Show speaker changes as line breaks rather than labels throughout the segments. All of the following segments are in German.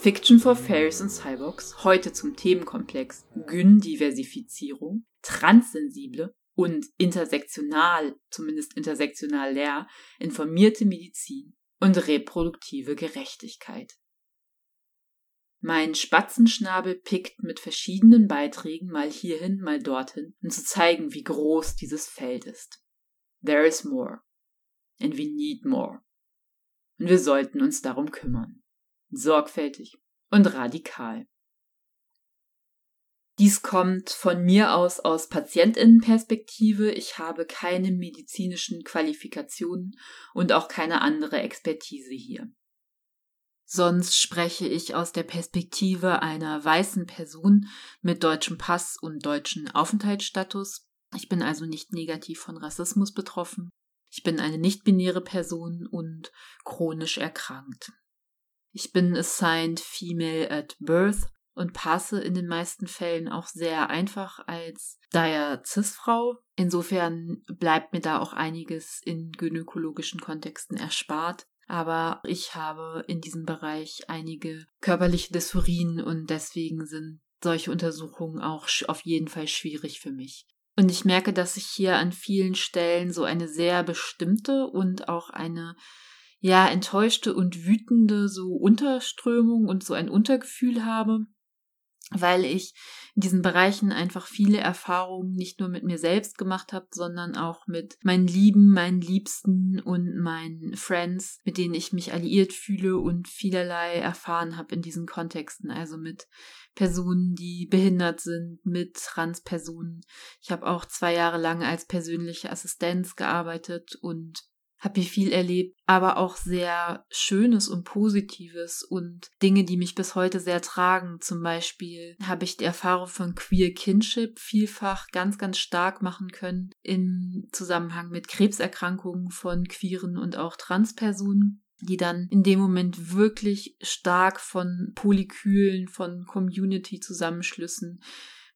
Fiction for Fairies and Cyborgs heute zum Themenkomplex Gyn-Diversifizierung, transsensible und intersektional, zumindest intersektional leer, informierte Medizin und reproduktive Gerechtigkeit. Mein Spatzenschnabel pickt mit verschiedenen Beiträgen mal hierhin, mal dorthin, um zu zeigen, wie groß dieses Feld ist. There is more. And we need more. Und wir sollten uns darum kümmern. Sorgfältig und radikal. Dies kommt von mir aus aus Patientinnenperspektive. Ich habe keine medizinischen Qualifikationen und auch keine andere Expertise hier. Sonst spreche ich aus der Perspektive einer weißen Person mit deutschem Pass und deutschen Aufenthaltsstatus. Ich bin also nicht negativ von Rassismus betroffen. Ich bin eine nicht-binäre Person und chronisch erkrankt. Ich bin assigned female at birth und passe in den meisten Fällen auch sehr einfach als daher Cis-Frau. Insofern bleibt mir da auch einiges in gynäkologischen Kontexten erspart. Aber ich habe in diesem Bereich einige körperliche Dysphorien und deswegen sind solche Untersuchungen auch auf jeden Fall schwierig für mich. Und ich merke, dass ich hier an vielen Stellen so eine sehr bestimmte und auch eine ja enttäuschte und wütende so Unterströmung und so ein Untergefühl habe, weil ich in diesen Bereichen einfach viele Erfahrungen nicht nur mit mir selbst gemacht habe, sondern auch mit meinen Lieben, meinen Liebsten und meinen Friends, mit denen ich mich alliiert fühle und vielerlei erfahren habe in diesen Kontexten, also mit Personen, die behindert sind, mit Transpersonen. Ich habe auch zwei Jahre lang als persönliche Assistenz gearbeitet und habe hier viel erlebt, aber auch sehr Schönes und Positives und Dinge, die mich bis heute sehr tragen. Zum Beispiel habe ich die Erfahrung von Queer Kinship vielfach ganz, ganz stark machen können im Zusammenhang mit Krebserkrankungen von queeren und auch Transpersonen die dann in dem Moment wirklich stark von Polykülen, von Community-Zusammenschlüssen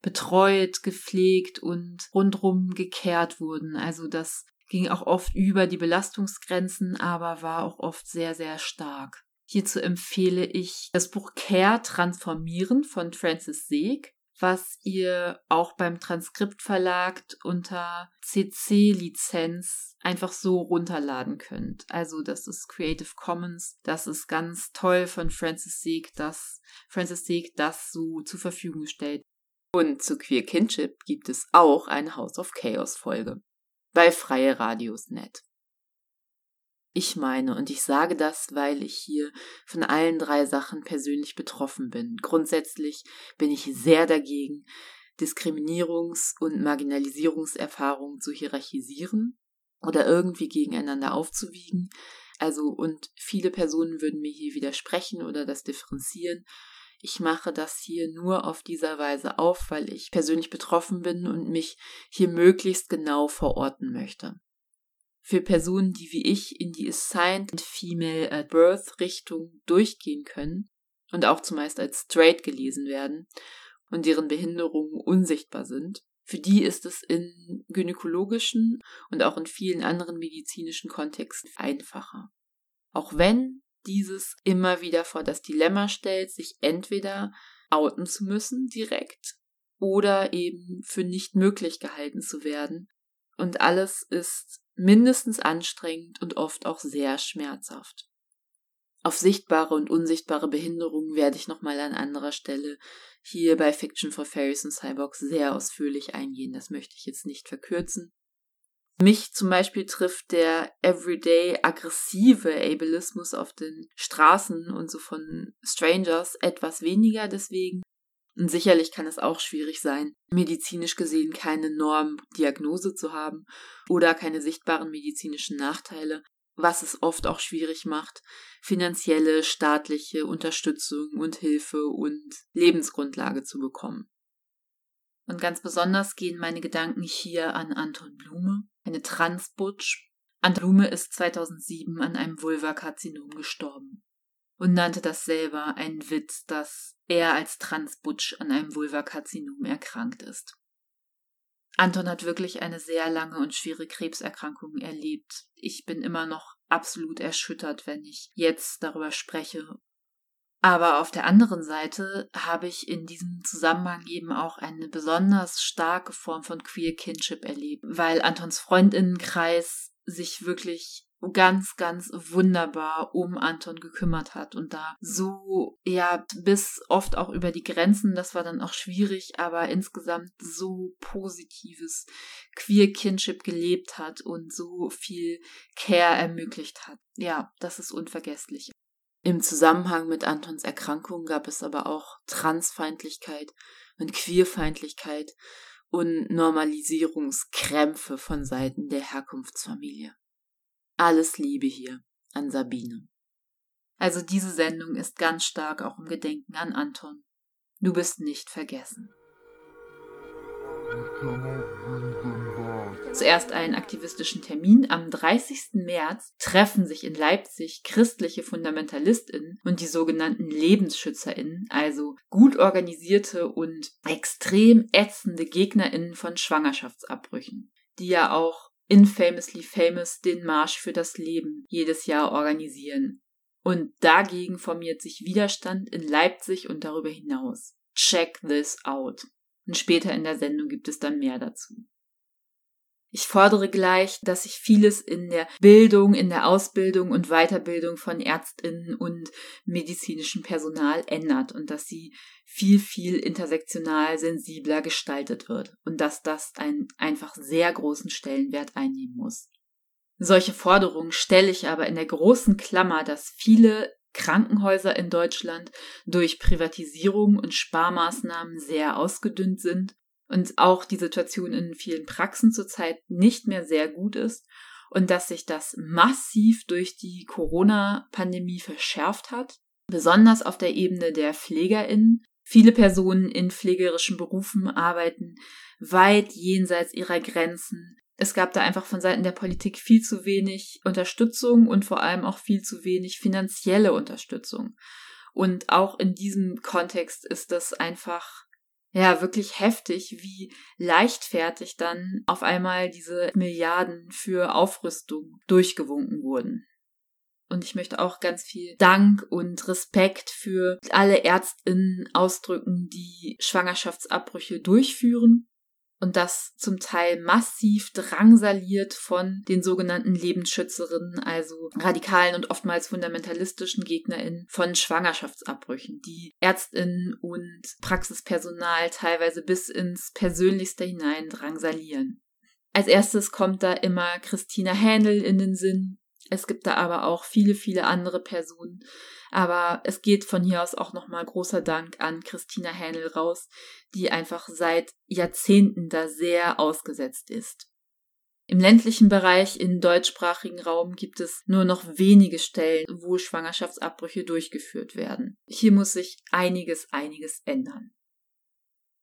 betreut, gepflegt und rundrum gekehrt wurden. Also das ging auch oft über die Belastungsgrenzen, aber war auch oft sehr, sehr stark. Hierzu empfehle ich das Buch Care Transformieren von Francis Seeg, was ihr auch beim Transkriptverlag unter CC-Lizenz einfach so runterladen könnt. Also das ist Creative Commons. Das ist ganz toll von Francis Seeg, dass Francis Seeg das so zur Verfügung stellt. Und zu Queer Kinship gibt es auch eine House of Chaos Folge bei Freie Radios net. Ich meine, und ich sage das, weil ich hier von allen drei Sachen persönlich betroffen bin. Grundsätzlich bin ich sehr dagegen, Diskriminierungs- und Marginalisierungserfahrungen zu hierarchisieren oder irgendwie gegeneinander aufzuwiegen. Also, und viele Personen würden mir hier widersprechen oder das differenzieren. Ich mache das hier nur auf dieser Weise auf, weil ich persönlich betroffen bin und mich hier möglichst genau verorten möchte. Für Personen, die wie ich in die Assigned Female at Birth Richtung durchgehen können und auch zumeist als straight gelesen werden und deren Behinderungen unsichtbar sind, für die ist es in gynäkologischen und auch in vielen anderen medizinischen Kontexten einfacher. Auch wenn dieses immer wieder vor das Dilemma stellt, sich entweder outen zu müssen direkt oder eben für nicht möglich gehalten zu werden. Und alles ist mindestens anstrengend und oft auch sehr schmerzhaft. Auf sichtbare und unsichtbare Behinderungen werde ich nochmal an anderer Stelle hier bei Fiction for Fairies und Cyborgs sehr ausführlich eingehen. Das möchte ich jetzt nicht verkürzen. Mich zum Beispiel trifft der everyday aggressive Ableismus auf den Straßen und so von Strangers etwas weniger deswegen. Und sicherlich kann es auch schwierig sein, medizinisch gesehen keine Normdiagnose zu haben oder keine sichtbaren medizinischen Nachteile, was es oft auch schwierig macht, finanzielle, staatliche Unterstützung und Hilfe und Lebensgrundlage zu bekommen. Und ganz besonders gehen meine Gedanken hier an Anton Blume, eine Transbutch. Anton Blume ist 2007 an einem Vulvakarzinom gestorben und nannte das selber einen Witz, dass er als Transbutch an einem Vulvakarzinom erkrankt ist. Anton hat wirklich eine sehr lange und schwere Krebserkrankung erlebt. Ich bin immer noch absolut erschüttert, wenn ich jetzt darüber spreche. Aber auf der anderen Seite habe ich in diesem Zusammenhang eben auch eine besonders starke Form von Queer Kinship erlebt, weil Antons Freundinnenkreis sich wirklich ganz, ganz wunderbar um Anton gekümmert hat und da so, ja, bis oft auch über die Grenzen, das war dann auch schwierig, aber insgesamt so positives Queer Kinship gelebt hat und so viel Care ermöglicht hat. Ja, das ist unvergesslich. Im Zusammenhang mit Antons Erkrankung gab es aber auch Transfeindlichkeit und Queerfeindlichkeit und Normalisierungskrämpfe von Seiten der Herkunftsfamilie. Alles Liebe hier an Sabine. Also diese Sendung ist ganz stark auch im Gedenken an Anton. Du bist nicht vergessen. Zuerst einen aktivistischen Termin. Am 30. März treffen sich in Leipzig christliche Fundamentalistinnen und die sogenannten Lebensschützerinnen, also gut organisierte und extrem ätzende Gegnerinnen von Schwangerschaftsabbrüchen, die ja auch infamously famous den Marsch für das Leben jedes Jahr organisieren. Und dagegen formiert sich Widerstand in Leipzig und darüber hinaus. Check this out. Und später in der Sendung gibt es dann mehr dazu. Ich fordere gleich, dass sich vieles in der Bildung, in der Ausbildung und Weiterbildung von Ärztinnen und medizinischem Personal ändert und dass sie viel, viel intersektional sensibler gestaltet wird und dass das einen einfach sehr großen Stellenwert einnehmen muss. Solche Forderungen stelle ich aber in der großen Klammer, dass viele Krankenhäuser in Deutschland durch Privatisierung und Sparmaßnahmen sehr ausgedünnt sind und auch die Situation in vielen Praxen zurzeit nicht mehr sehr gut ist und dass sich das massiv durch die Corona-Pandemie verschärft hat, besonders auf der Ebene der Pflegerinnen. Viele Personen in pflegerischen Berufen arbeiten weit jenseits ihrer Grenzen. Es gab da einfach von Seiten der Politik viel zu wenig Unterstützung und vor allem auch viel zu wenig finanzielle Unterstützung. Und auch in diesem Kontext ist das einfach ja wirklich heftig, wie leichtfertig dann auf einmal diese Milliarden für Aufrüstung durchgewunken wurden. Und ich möchte auch ganz viel Dank und Respekt für alle Ärztinnen ausdrücken, die Schwangerschaftsabbrüche durchführen und das zum Teil massiv drangsaliert von den sogenannten Lebensschützerinnen, also radikalen und oftmals fundamentalistischen Gegnerinnen von Schwangerschaftsabbrüchen, die Ärztinnen und Praxispersonal teilweise bis ins Persönlichste hinein drangsalieren. Als erstes kommt da immer Christina Händel in den Sinn. Es gibt da aber auch viele, viele andere Personen, aber es geht von hier aus auch nochmal großer Dank an Christina Hähnel raus, die einfach seit Jahrzehnten da sehr ausgesetzt ist. Im ländlichen Bereich im deutschsprachigen Raum gibt es nur noch wenige Stellen, wo Schwangerschaftsabbrüche durchgeführt werden. Hier muss sich einiges, einiges ändern.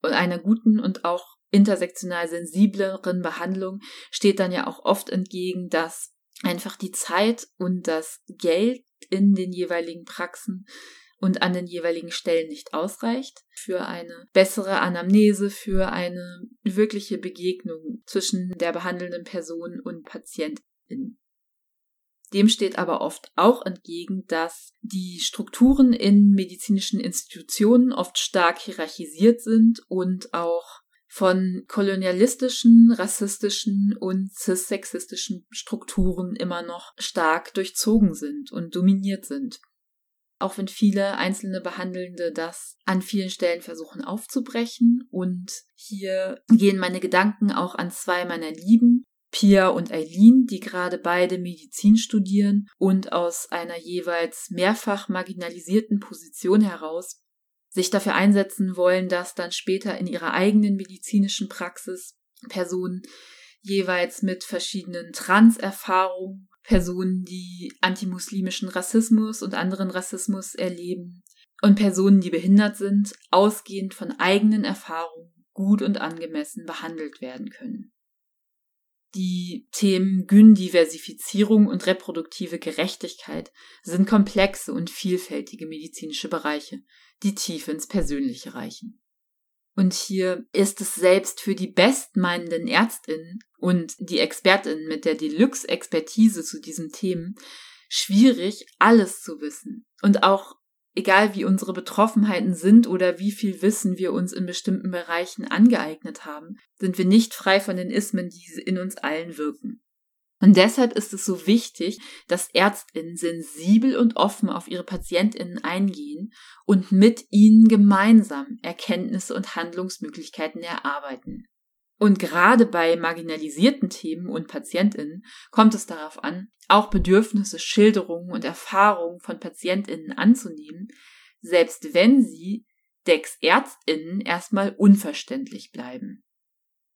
Und einer guten und auch intersektional sensibleren Behandlung steht dann ja auch oft entgegen, dass einfach die Zeit und das Geld in den jeweiligen Praxen und an den jeweiligen Stellen nicht ausreicht für eine bessere Anamnese, für eine wirkliche Begegnung zwischen der behandelnden Person und Patientin. Dem steht aber oft auch entgegen, dass die Strukturen in medizinischen Institutionen oft stark hierarchisiert sind und auch von kolonialistischen, rassistischen und cissexistischen Strukturen immer noch stark durchzogen sind und dominiert sind. Auch wenn viele einzelne Behandelnde das an vielen Stellen versuchen aufzubrechen. Und hier gehen meine Gedanken auch an zwei meiner Lieben, Pia und Eileen, die gerade beide Medizin studieren und aus einer jeweils mehrfach marginalisierten Position heraus sich dafür einsetzen wollen, dass dann später in ihrer eigenen medizinischen Praxis Personen jeweils mit verschiedenen Trans-Erfahrungen, Personen, die antimuslimischen Rassismus und anderen Rassismus erleben und Personen, die behindert sind, ausgehend von eigenen Erfahrungen gut und angemessen behandelt werden können. Die Themen Gyndiversifizierung und reproduktive Gerechtigkeit sind komplexe und vielfältige medizinische Bereiche, die tief ins Persönliche reichen. Und hier ist es selbst für die bestmeinenden Ärztinnen und die Expertinnen mit der Deluxe-Expertise zu diesen Themen schwierig, alles zu wissen und auch Egal wie unsere Betroffenheiten sind oder wie viel Wissen wir uns in bestimmten Bereichen angeeignet haben, sind wir nicht frei von den Ismen, die in uns allen wirken. Und deshalb ist es so wichtig, dass Ärztinnen sensibel und offen auf ihre Patientinnen eingehen und mit ihnen gemeinsam Erkenntnisse und Handlungsmöglichkeiten erarbeiten. Und gerade bei marginalisierten Themen und Patientinnen kommt es darauf an, auch Bedürfnisse, Schilderungen und Erfahrungen von Patientinnen anzunehmen, selbst wenn sie Decks Ärztinnen erstmal unverständlich bleiben.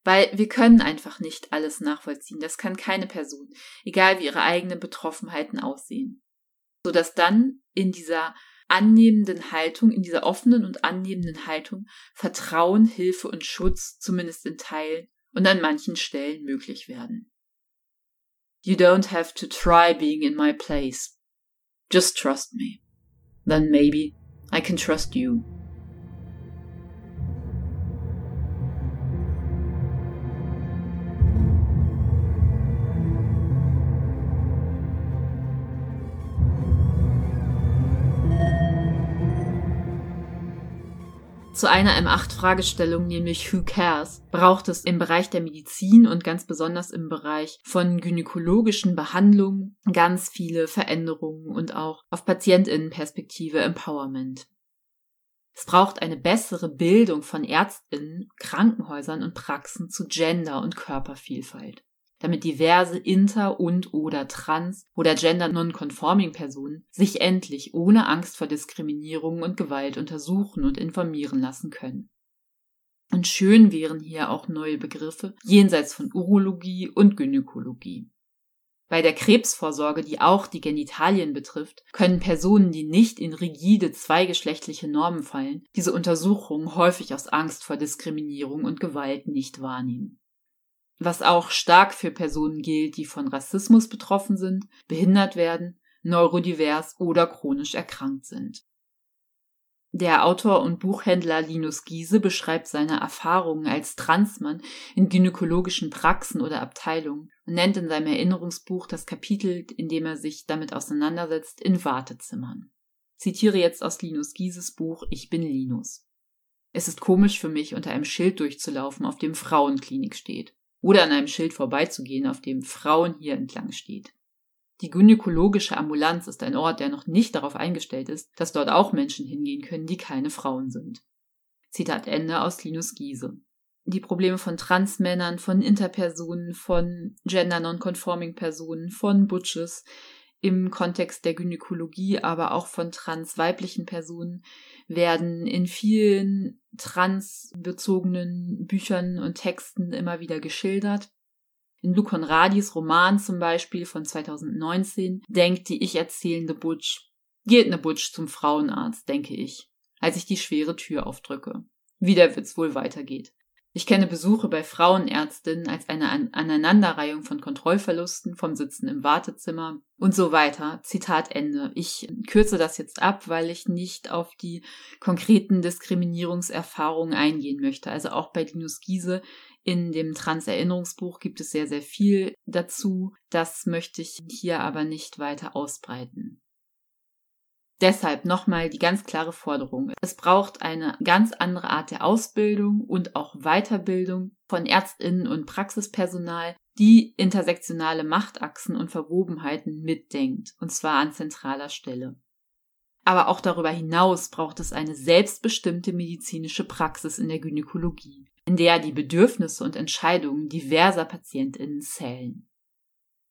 Weil wir können einfach nicht alles nachvollziehen. Das kann keine Person, egal wie ihre eigenen Betroffenheiten aussehen. Sodass dann in dieser annehmenden Haltung, in dieser offenen und annehmenden Haltung Vertrauen, Hilfe und Schutz, zumindest in Teilen und an manchen Stellen möglich werden. You don't have to try being in my place. Just trust me. Then maybe I can trust you. Zu einer M8-Fragestellung, nämlich Who cares, braucht es im Bereich der Medizin und ganz besonders im Bereich von gynäkologischen Behandlungen ganz viele Veränderungen und auch auf Patientinnenperspektive Empowerment. Es braucht eine bessere Bildung von Ärztinnen, Krankenhäusern und Praxen zu Gender und Körpervielfalt damit diverse inter- und oder trans- oder gender-non-conforming Personen sich endlich ohne Angst vor Diskriminierung und Gewalt untersuchen und informieren lassen können. Und schön wären hier auch neue Begriffe jenseits von Urologie und Gynäkologie. Bei der Krebsvorsorge, die auch die Genitalien betrifft, können Personen, die nicht in rigide zweigeschlechtliche Normen fallen, diese Untersuchungen häufig aus Angst vor Diskriminierung und Gewalt nicht wahrnehmen was auch stark für Personen gilt, die von Rassismus betroffen sind, behindert werden, neurodivers oder chronisch erkrankt sind. Der Autor und Buchhändler Linus Giese beschreibt seine Erfahrungen als Transmann in gynäkologischen Praxen oder Abteilungen und nennt in seinem Erinnerungsbuch das Kapitel, in dem er sich damit auseinandersetzt, in Wartezimmern. Zitiere jetzt aus Linus Gieses Buch Ich bin Linus. Es ist komisch für mich, unter einem Schild durchzulaufen, auf dem Frauenklinik steht oder an einem Schild vorbeizugehen, auf dem Frauen hier entlang steht. Die gynäkologische Ambulanz ist ein Ort, der noch nicht darauf eingestellt ist, dass dort auch Menschen hingehen können, die keine Frauen sind. Zitat Ende aus Linus Giese. Die Probleme von Transmännern, von Interpersonen, von Gender Non-Conforming Personen, von Butches im Kontext der Gynäkologie, aber auch von transweiblichen Personen werden in vielen transbezogenen Büchern und Texten immer wieder geschildert. In Lou Conradis Roman zum Beispiel von 2019 denkt die ich erzählende Butch, geht ne Butch zum Frauenarzt, denke ich, als ich die schwere Tür aufdrücke. Wie der Witz wohl weitergeht. Ich kenne Besuche bei Frauenärztinnen als eine Aneinanderreihung von Kontrollverlusten vom Sitzen im Wartezimmer und so weiter. Zitat Ende. Ich kürze das jetzt ab, weil ich nicht auf die konkreten Diskriminierungserfahrungen eingehen möchte. Also auch bei Linus Giese in dem Trans-Erinnerungsbuch gibt es sehr, sehr viel dazu. Das möchte ich hier aber nicht weiter ausbreiten. Deshalb nochmal die ganz klare Forderung. Es braucht eine ganz andere Art der Ausbildung und auch Weiterbildung von Ärztinnen und Praxispersonal, die intersektionale Machtachsen und Verwobenheiten mitdenkt, und zwar an zentraler Stelle. Aber auch darüber hinaus braucht es eine selbstbestimmte medizinische Praxis in der Gynäkologie, in der die Bedürfnisse und Entscheidungen diverser Patientinnen zählen.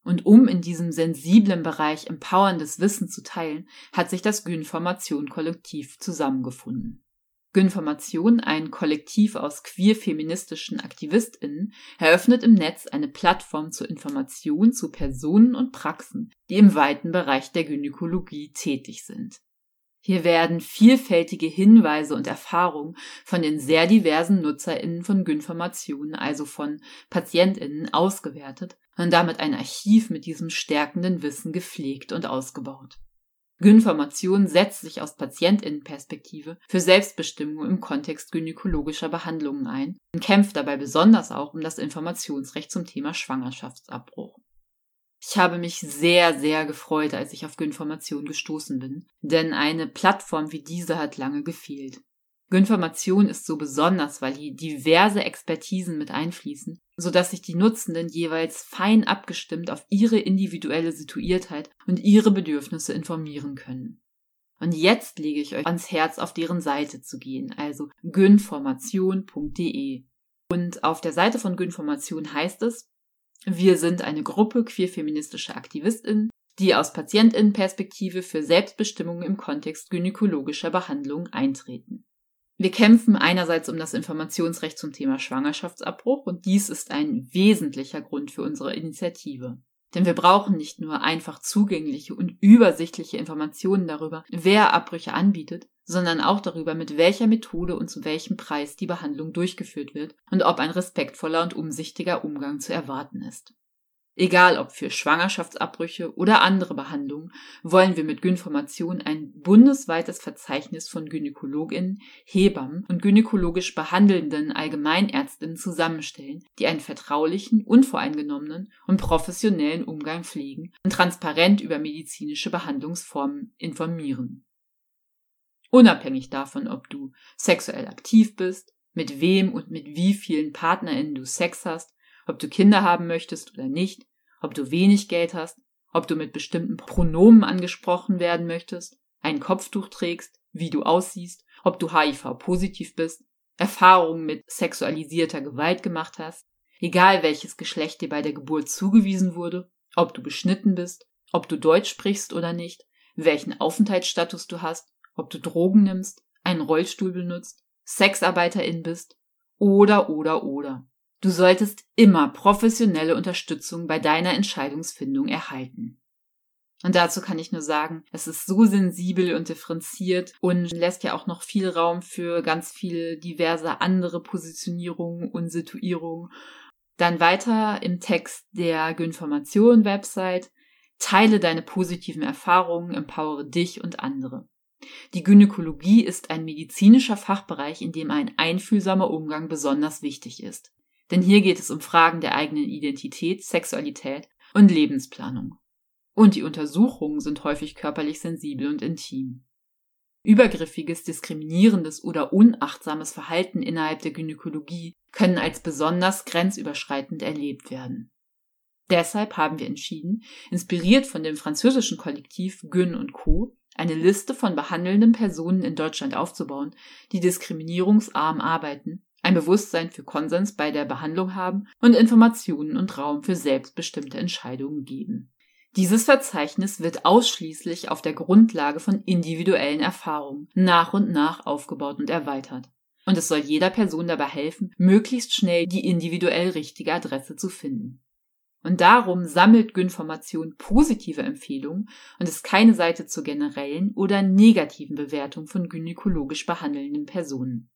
Und um in diesem sensiblen Bereich empowerndes Wissen zu teilen, hat sich das Gynformation-Kollektiv zusammengefunden. Gynformation, ein Kollektiv aus queer-feministischen AktivistInnen, eröffnet im Netz eine Plattform zur Information zu Personen und Praxen, die im weiten Bereich der Gynäkologie tätig sind. Hier werden vielfältige Hinweise und Erfahrungen von den sehr diversen NutzerInnen von Gynformationen, also von PatientInnen, ausgewertet und damit ein Archiv mit diesem stärkenden Wissen gepflegt und ausgebaut. Gynformation setzt sich aus Patientinnenperspektive für Selbstbestimmung im Kontext gynäkologischer Behandlungen ein und kämpft dabei besonders auch um das Informationsrecht zum Thema Schwangerschaftsabbruch. Ich habe mich sehr, sehr gefreut, als ich auf Gynformation gestoßen bin, denn eine Plattform wie diese hat lange gefehlt. Gynformation ist so besonders, weil hier diverse Expertisen mit einfließen, sodass sich die Nutzenden jeweils fein abgestimmt auf ihre individuelle Situiertheit und ihre Bedürfnisse informieren können. Und jetzt lege ich euch ans Herz, auf deren Seite zu gehen, also gynformation.de. Und auf der Seite von Gynformation heißt es, wir sind eine Gruppe queerfeministischer AktivistInnen, die aus PatientInnenperspektive für Selbstbestimmung im Kontext gynäkologischer Behandlung eintreten. Wir kämpfen einerseits um das Informationsrecht zum Thema Schwangerschaftsabbruch und dies ist ein wesentlicher Grund für unsere Initiative. Denn wir brauchen nicht nur einfach zugängliche und übersichtliche Informationen darüber, wer Abbrüche anbietet, sondern auch darüber, mit welcher Methode und zu welchem Preis die Behandlung durchgeführt wird und ob ein respektvoller und umsichtiger Umgang zu erwarten ist. Egal ob für Schwangerschaftsabbrüche oder andere Behandlungen, wollen wir mit Gynformation ein bundesweites Verzeichnis von Gynäkologinnen, Hebammen und gynäkologisch behandelnden Allgemeinärztinnen zusammenstellen, die einen vertraulichen, unvoreingenommenen und professionellen Umgang pflegen und transparent über medizinische Behandlungsformen informieren. Unabhängig davon, ob du sexuell aktiv bist, mit wem und mit wie vielen PartnerInnen du Sex hast ob du Kinder haben möchtest oder nicht, ob du wenig Geld hast, ob du mit bestimmten Pronomen angesprochen werden möchtest, ein Kopftuch trägst, wie du aussiehst, ob du HIV-positiv bist, Erfahrungen mit sexualisierter Gewalt gemacht hast, egal welches Geschlecht dir bei der Geburt zugewiesen wurde, ob du beschnitten bist, ob du Deutsch sprichst oder nicht, welchen Aufenthaltsstatus du hast, ob du Drogen nimmst, einen Rollstuhl benutzt, Sexarbeiterin bist oder oder oder. Du solltest immer professionelle Unterstützung bei deiner Entscheidungsfindung erhalten. Und dazu kann ich nur sagen, es ist so sensibel und differenziert und lässt ja auch noch viel Raum für ganz viele diverse andere Positionierungen und Situierungen. Dann weiter im Text der Gynformation Website. Teile deine positiven Erfahrungen, empowere dich und andere. Die Gynäkologie ist ein medizinischer Fachbereich, in dem ein einfühlsamer Umgang besonders wichtig ist. Denn hier geht es um Fragen der eigenen Identität, Sexualität und Lebensplanung. Und die Untersuchungen sind häufig körperlich sensibel und intim. Übergriffiges, diskriminierendes oder unachtsames Verhalten innerhalb der Gynäkologie können als besonders grenzüberschreitend erlebt werden. Deshalb haben wir entschieden, inspiriert von dem französischen Kollektiv Gyn und Co., eine Liste von behandelnden Personen in Deutschland aufzubauen, die diskriminierungsarm arbeiten ein Bewusstsein für Konsens bei der Behandlung haben und Informationen und Raum für selbstbestimmte Entscheidungen geben. Dieses Verzeichnis wird ausschließlich auf der Grundlage von individuellen Erfahrungen nach und nach aufgebaut und erweitert. Und es soll jeder Person dabei helfen, möglichst schnell die individuell richtige Adresse zu finden. Und darum sammelt Gynformation positive Empfehlungen und ist keine Seite zur generellen oder negativen Bewertung von gynäkologisch behandelnden Personen.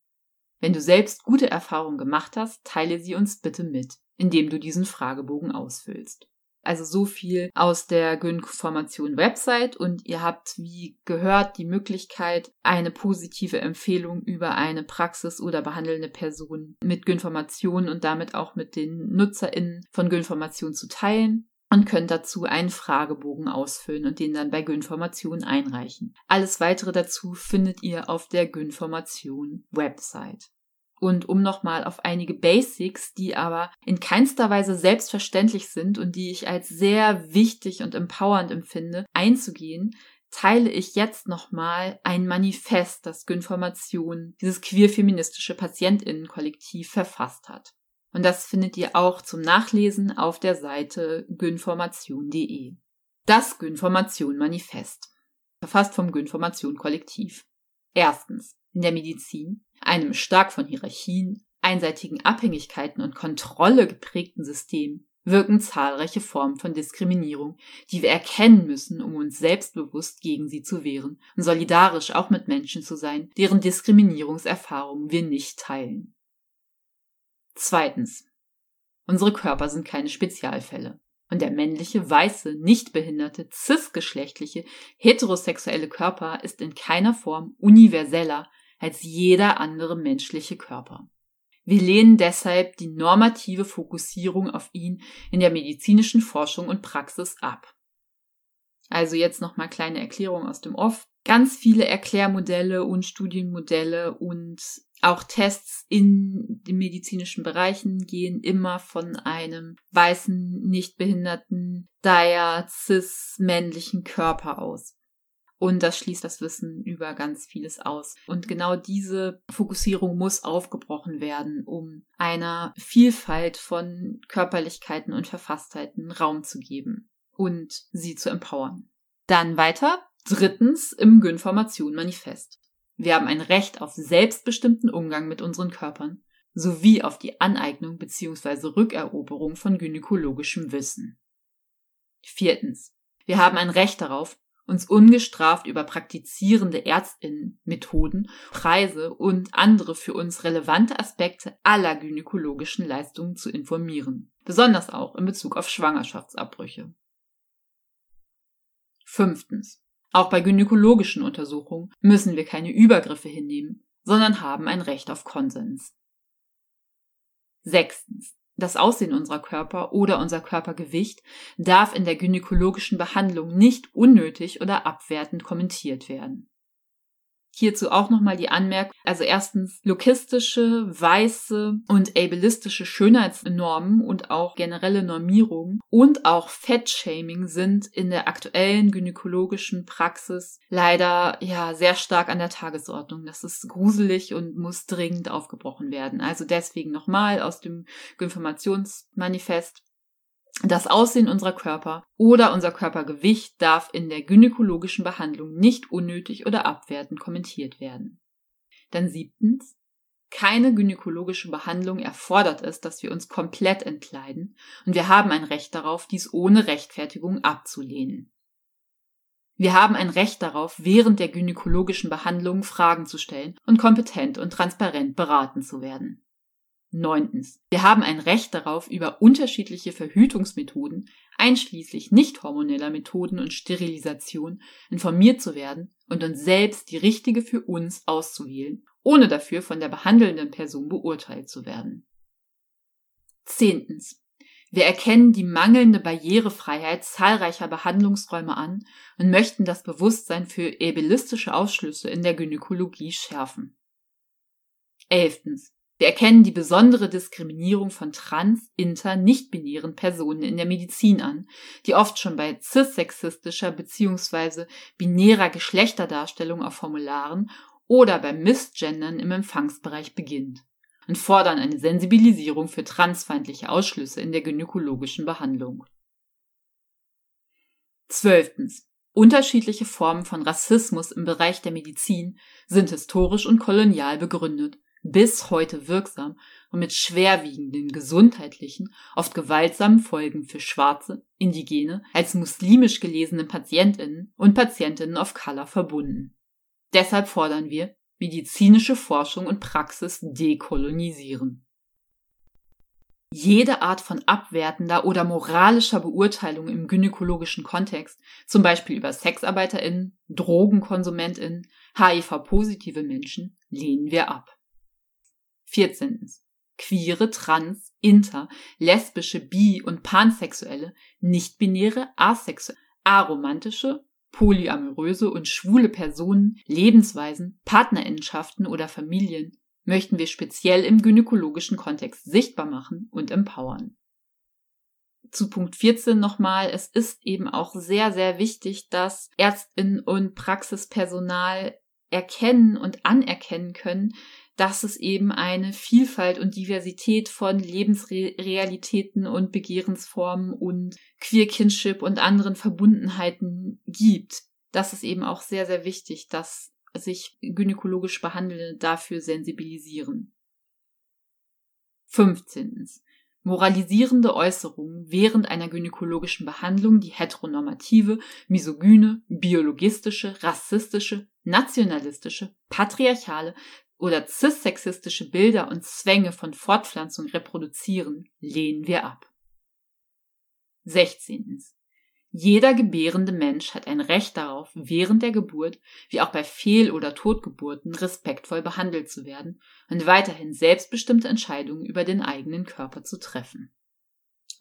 Wenn du selbst gute Erfahrungen gemacht hast, teile sie uns bitte mit, indem du diesen Fragebogen ausfüllst. Also so viel aus der Gyn-Formation Website und ihr habt, wie gehört, die Möglichkeit, eine positive Empfehlung über eine Praxis oder behandelnde Person mit Gyn-Formation und damit auch mit den NutzerInnen von Gyn-Formation zu teilen und könnt dazu einen Fragebogen ausfüllen und den dann bei Gynformation einreichen. Alles weitere dazu findet ihr auf der Gynformation Website. Und um nochmal auf einige Basics, die aber in keinster Weise selbstverständlich sind und die ich als sehr wichtig und empowernd empfinde, einzugehen, teile ich jetzt nochmal ein Manifest, das Gynformation, dieses queer-feministische Patientinnenkollektiv verfasst hat. Und das findet ihr auch zum Nachlesen auf der Seite gynformation.de. Das Gynformation Manifest. Verfasst vom Gynformation Kollektiv. Erstens. In der Medizin, einem stark von Hierarchien, einseitigen Abhängigkeiten und Kontrolle geprägten System, wirken zahlreiche Formen von Diskriminierung, die wir erkennen müssen, um uns selbstbewusst gegen sie zu wehren und solidarisch auch mit Menschen zu sein, deren Diskriminierungserfahrungen wir nicht teilen. Zweitens. Unsere Körper sind keine Spezialfälle. Und der männliche, weiße, nicht behinderte, cisgeschlechtliche, heterosexuelle Körper ist in keiner Form universeller als jeder andere menschliche Körper. Wir lehnen deshalb die normative Fokussierung auf ihn in der medizinischen Forschung und Praxis ab. Also jetzt nochmal kleine Erklärung aus dem Off. Ganz viele Erklärmodelle und Studienmodelle und auch Tests in den medizinischen Bereichen gehen immer von einem weißen, nicht behinderten, daher cis männlichen Körper aus. Und das schließt das Wissen über ganz vieles aus. Und genau diese Fokussierung muss aufgebrochen werden, um einer Vielfalt von Körperlichkeiten und Verfasstheiten Raum zu geben und sie zu empowern. Dann weiter. Drittens im Gynformation Manifest. Wir haben ein Recht auf selbstbestimmten Umgang mit unseren Körpern sowie auf die Aneignung bzw. Rückeroberung von gynäkologischem Wissen. Viertens. Wir haben ein Recht darauf, uns ungestraft über praktizierende Ärztinnen, Methoden, Preise und andere für uns relevante Aspekte aller gynäkologischen Leistungen zu informieren, besonders auch in Bezug auf Schwangerschaftsabbrüche. Fünftens. Auch bei gynäkologischen Untersuchungen müssen wir keine Übergriffe hinnehmen, sondern haben ein Recht auf Konsens. Sechstens. Das Aussehen unserer Körper oder unser Körpergewicht darf in der gynäkologischen Behandlung nicht unnötig oder abwertend kommentiert werden. Hierzu auch nochmal die Anmerkung, also erstens lokistische, weiße und ableistische Schönheitsnormen und auch generelle Normierungen und auch Fettshaming sind in der aktuellen gynäkologischen Praxis leider ja sehr stark an der Tagesordnung. Das ist gruselig und muss dringend aufgebrochen werden. Also deswegen nochmal aus dem Informationsmanifest das Aussehen unserer Körper oder unser Körpergewicht darf in der gynäkologischen Behandlung nicht unnötig oder abwertend kommentiert werden. Dann siebtens. Keine gynäkologische Behandlung erfordert es, dass wir uns komplett entkleiden und wir haben ein Recht darauf, dies ohne Rechtfertigung abzulehnen. Wir haben ein Recht darauf, während der gynäkologischen Behandlung Fragen zu stellen und kompetent und transparent beraten zu werden. Neuntens. Wir haben ein Recht darauf, über unterschiedliche Verhütungsmethoden, einschließlich nicht hormoneller Methoden und Sterilisation, informiert zu werden und uns selbst die richtige für uns auszuwählen, ohne dafür von der behandelnden Person beurteilt zu werden. Zehntens. Wir erkennen die mangelnde Barrierefreiheit zahlreicher Behandlungsräume an und möchten das Bewusstsein für ableistische Ausschlüsse in der Gynäkologie schärfen. Elftens. Wir erkennen die besondere Diskriminierung von trans, inter, nicht-binären Personen in der Medizin an, die oft schon bei cissexistischer bzw. binärer Geschlechterdarstellung auf Formularen oder beim Missgendern im Empfangsbereich beginnt und fordern eine Sensibilisierung für transfeindliche Ausschlüsse in der gynäkologischen Behandlung. Zwölftens. Unterschiedliche Formen von Rassismus im Bereich der Medizin sind historisch und kolonial begründet bis heute wirksam und mit schwerwiegenden gesundheitlichen, oft gewaltsamen Folgen für schwarze, indigene, als muslimisch gelesene Patientinnen und Patientinnen of Color verbunden. Deshalb fordern wir, medizinische Forschung und Praxis dekolonisieren. Jede Art von abwertender oder moralischer Beurteilung im gynäkologischen Kontext, zum Beispiel über SexarbeiterInnen, DrogenkonsumentInnen, HIV-positive Menschen, lehnen wir ab. 14. Queere, trans, inter, lesbische, bi- und pansexuelle, nichtbinäre, asexuelle, aromantische, polyamoröse und schwule Personen, Lebensweisen, Partnerinnenschaften oder Familien möchten wir speziell im gynäkologischen Kontext sichtbar machen und empowern. Zu Punkt 14 nochmal, es ist eben auch sehr, sehr wichtig, dass Ärztinnen und Praxispersonal erkennen und anerkennen können, dass es eben eine Vielfalt und Diversität von Lebensrealitäten und Begehrensformen und Queer Kinship und anderen Verbundenheiten gibt. Das ist eben auch sehr, sehr wichtig, dass sich gynäkologisch Behandelnde dafür sensibilisieren. 15. Moralisierende Äußerungen während einer gynäkologischen Behandlung, die heteronormative, misogyne, biologistische, rassistische, nationalistische, patriarchale, oder cissexistische Bilder und Zwänge von Fortpflanzung reproduzieren, lehnen wir ab. 16. Jeder gebärende Mensch hat ein Recht darauf, während der Geburt, wie auch bei Fehl- oder Totgeburten, respektvoll behandelt zu werden und weiterhin selbstbestimmte Entscheidungen über den eigenen Körper zu treffen.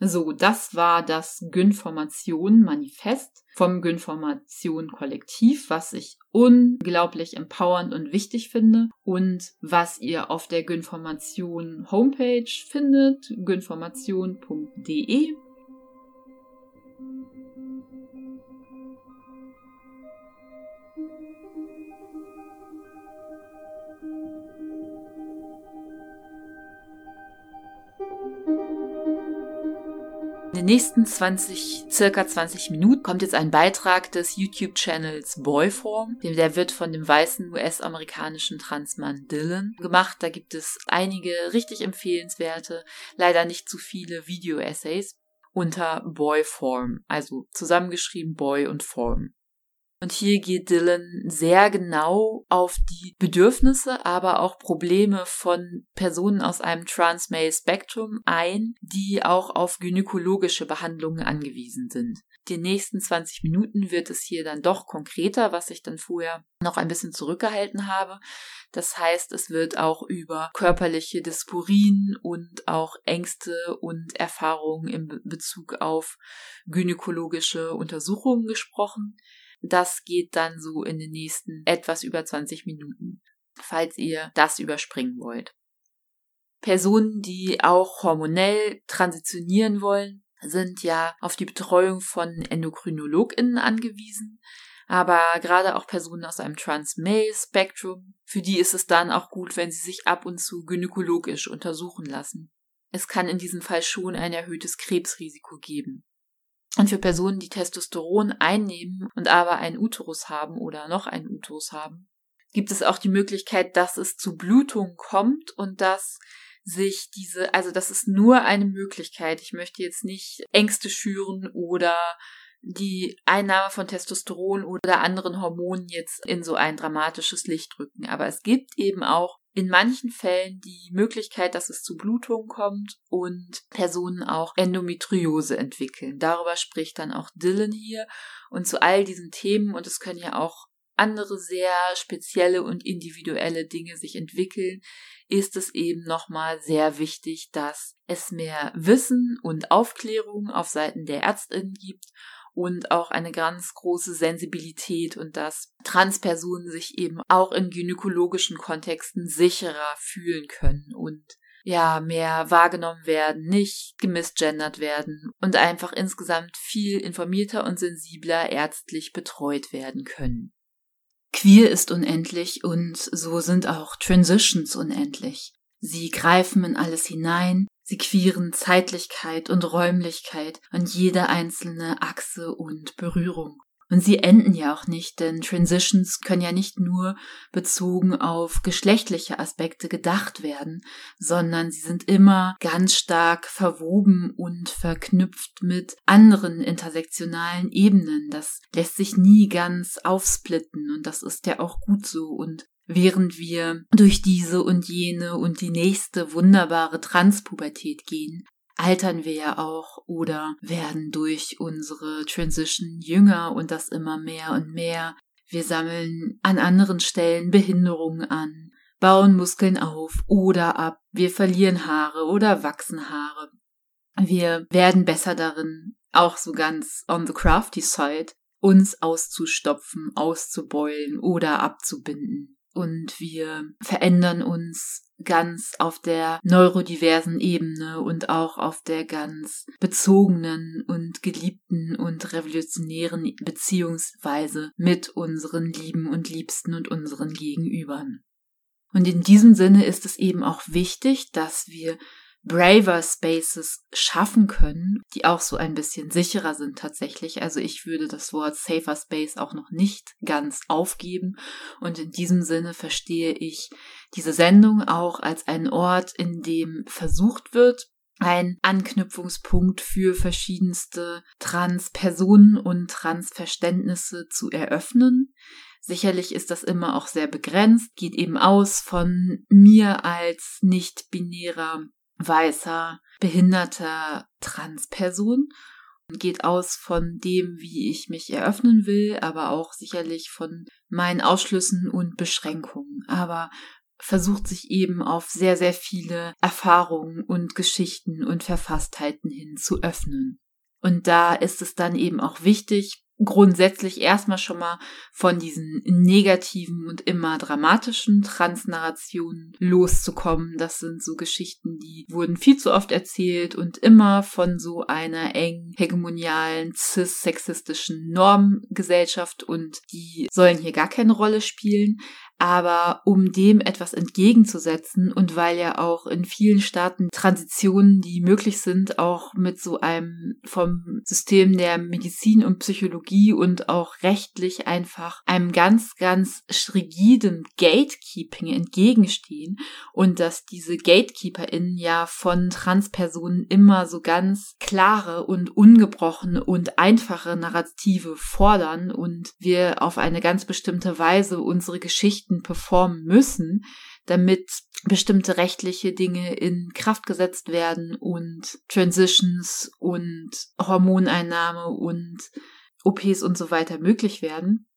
So, das war das Gynformation Manifest vom Gynformation Kollektiv, was ich unglaublich empowernd und wichtig finde und was ihr auf der Gynformation Homepage findet, gynformation.de. den nächsten 20, circa 20 Minuten kommt jetzt ein Beitrag des YouTube-Channels Boyform. Der wird von dem weißen US-amerikanischen Transmann Dylan gemacht. Da gibt es einige richtig empfehlenswerte, leider nicht zu viele Video-Essays unter Boyform, also zusammengeschrieben Boy und Form. Und hier geht Dylan sehr genau auf die Bedürfnisse, aber auch Probleme von Personen aus einem Trans-Male-Spektrum ein, die auch auf gynäkologische Behandlungen angewiesen sind. Die nächsten 20 Minuten wird es hier dann doch konkreter, was ich dann vorher noch ein bisschen zurückgehalten habe. Das heißt, es wird auch über körperliche Dysporien und auch Ängste und Erfahrungen in Bezug auf gynäkologische Untersuchungen gesprochen. Das geht dann so in den nächsten etwas über 20 Minuten, falls ihr das überspringen wollt. Personen, die auch hormonell transitionieren wollen, sind ja auf die Betreuung von EndokrinologInnen angewiesen. Aber gerade auch Personen aus einem Trans-Male-Spektrum, für die ist es dann auch gut, wenn sie sich ab und zu gynäkologisch untersuchen lassen. Es kann in diesem Fall schon ein erhöhtes Krebsrisiko geben. Und für Personen, die Testosteron einnehmen und aber einen Uterus haben oder noch einen Uterus haben, gibt es auch die Möglichkeit, dass es zu Blutungen kommt und dass sich diese, also das ist nur eine Möglichkeit. Ich möchte jetzt nicht Ängste schüren oder die Einnahme von Testosteron oder anderen Hormonen jetzt in so ein dramatisches Licht rücken. Aber es gibt eben auch in manchen Fällen die Möglichkeit, dass es zu Blutungen kommt und Personen auch Endometriose entwickeln. Darüber spricht dann auch Dylan hier und zu all diesen Themen und es können ja auch andere sehr spezielle und individuelle Dinge sich entwickeln, ist es eben nochmal sehr wichtig, dass es mehr Wissen und Aufklärung auf Seiten der Ärztinnen gibt und auch eine ganz große Sensibilität und dass Transpersonen sich eben auch in gynäkologischen Kontexten sicherer fühlen können und ja, mehr wahrgenommen werden, nicht gemisgendert werden und einfach insgesamt viel informierter und sensibler ärztlich betreut werden können. Queer ist unendlich und so sind auch Transitions unendlich. Sie greifen in alles hinein, Sie queeren Zeitlichkeit und Räumlichkeit und jede einzelne Achse und Berührung. Und sie enden ja auch nicht, denn Transitions können ja nicht nur bezogen auf geschlechtliche Aspekte gedacht werden, sondern sie sind immer ganz stark verwoben und verknüpft mit anderen intersektionalen Ebenen. Das lässt sich nie ganz aufsplitten und das ist ja auch gut so. Und während wir durch diese und jene und die nächste wunderbare Transpubertät gehen, altern wir ja auch oder werden durch unsere Transition jünger und das immer mehr und mehr. Wir sammeln an anderen Stellen Behinderungen an, bauen Muskeln auf oder ab, wir verlieren Haare oder wachsen Haare. Wir werden besser darin, auch so ganz on the crafty side, uns auszustopfen, auszubeulen oder abzubinden und wir verändern uns ganz auf der neurodiversen Ebene und auch auf der ganz bezogenen und geliebten und revolutionären Beziehungsweise mit unseren Lieben und Liebsten und unseren Gegenübern. Und in diesem Sinne ist es eben auch wichtig, dass wir braver Spaces schaffen können, die auch so ein bisschen sicherer sind tatsächlich. Also ich würde das Wort safer Space auch noch nicht ganz aufgeben. Und in diesem Sinne verstehe ich diese Sendung auch als einen Ort, in dem versucht wird, ein Anknüpfungspunkt für verschiedenste Transpersonen und Transverständnisse zu eröffnen. Sicherlich ist das immer auch sehr begrenzt, geht eben aus von mir als nicht-binärer weißer, behinderter Transperson. geht aus von dem, wie ich mich eröffnen will, aber auch sicherlich von meinen Ausschlüssen und Beschränkungen. Aber versucht sich eben auf sehr, sehr viele Erfahrungen und Geschichten und Verfasstheiten hin zu öffnen. Und da ist es dann eben auch wichtig, grundsätzlich erstmal schon mal von diesen negativen und immer dramatischen Transnarrationen loszukommen. Das sind so Geschichten, die wurden viel zu oft erzählt und immer von so einer eng hegemonialen, cis-sexistischen Normgesellschaft und die sollen hier gar keine Rolle spielen. Aber um dem etwas entgegenzusetzen und weil ja auch in vielen Staaten Transitionen, die möglich sind, auch mit so einem vom System der Medizin und Psychologie und auch rechtlich einfach einem ganz, ganz rigiden Gatekeeping entgegenstehen und dass diese GatekeeperInnen ja von Transpersonen immer so ganz klare und ungebrochene und einfache Narrative fordern und wir auf eine ganz bestimmte Weise unsere Geschichten Geschichten performen müssen, damit bestimmte rechtliche Dinge in Kraft gesetzt werden und Transitions und Hormoneinnahme und OPs und so weiter möglich werden.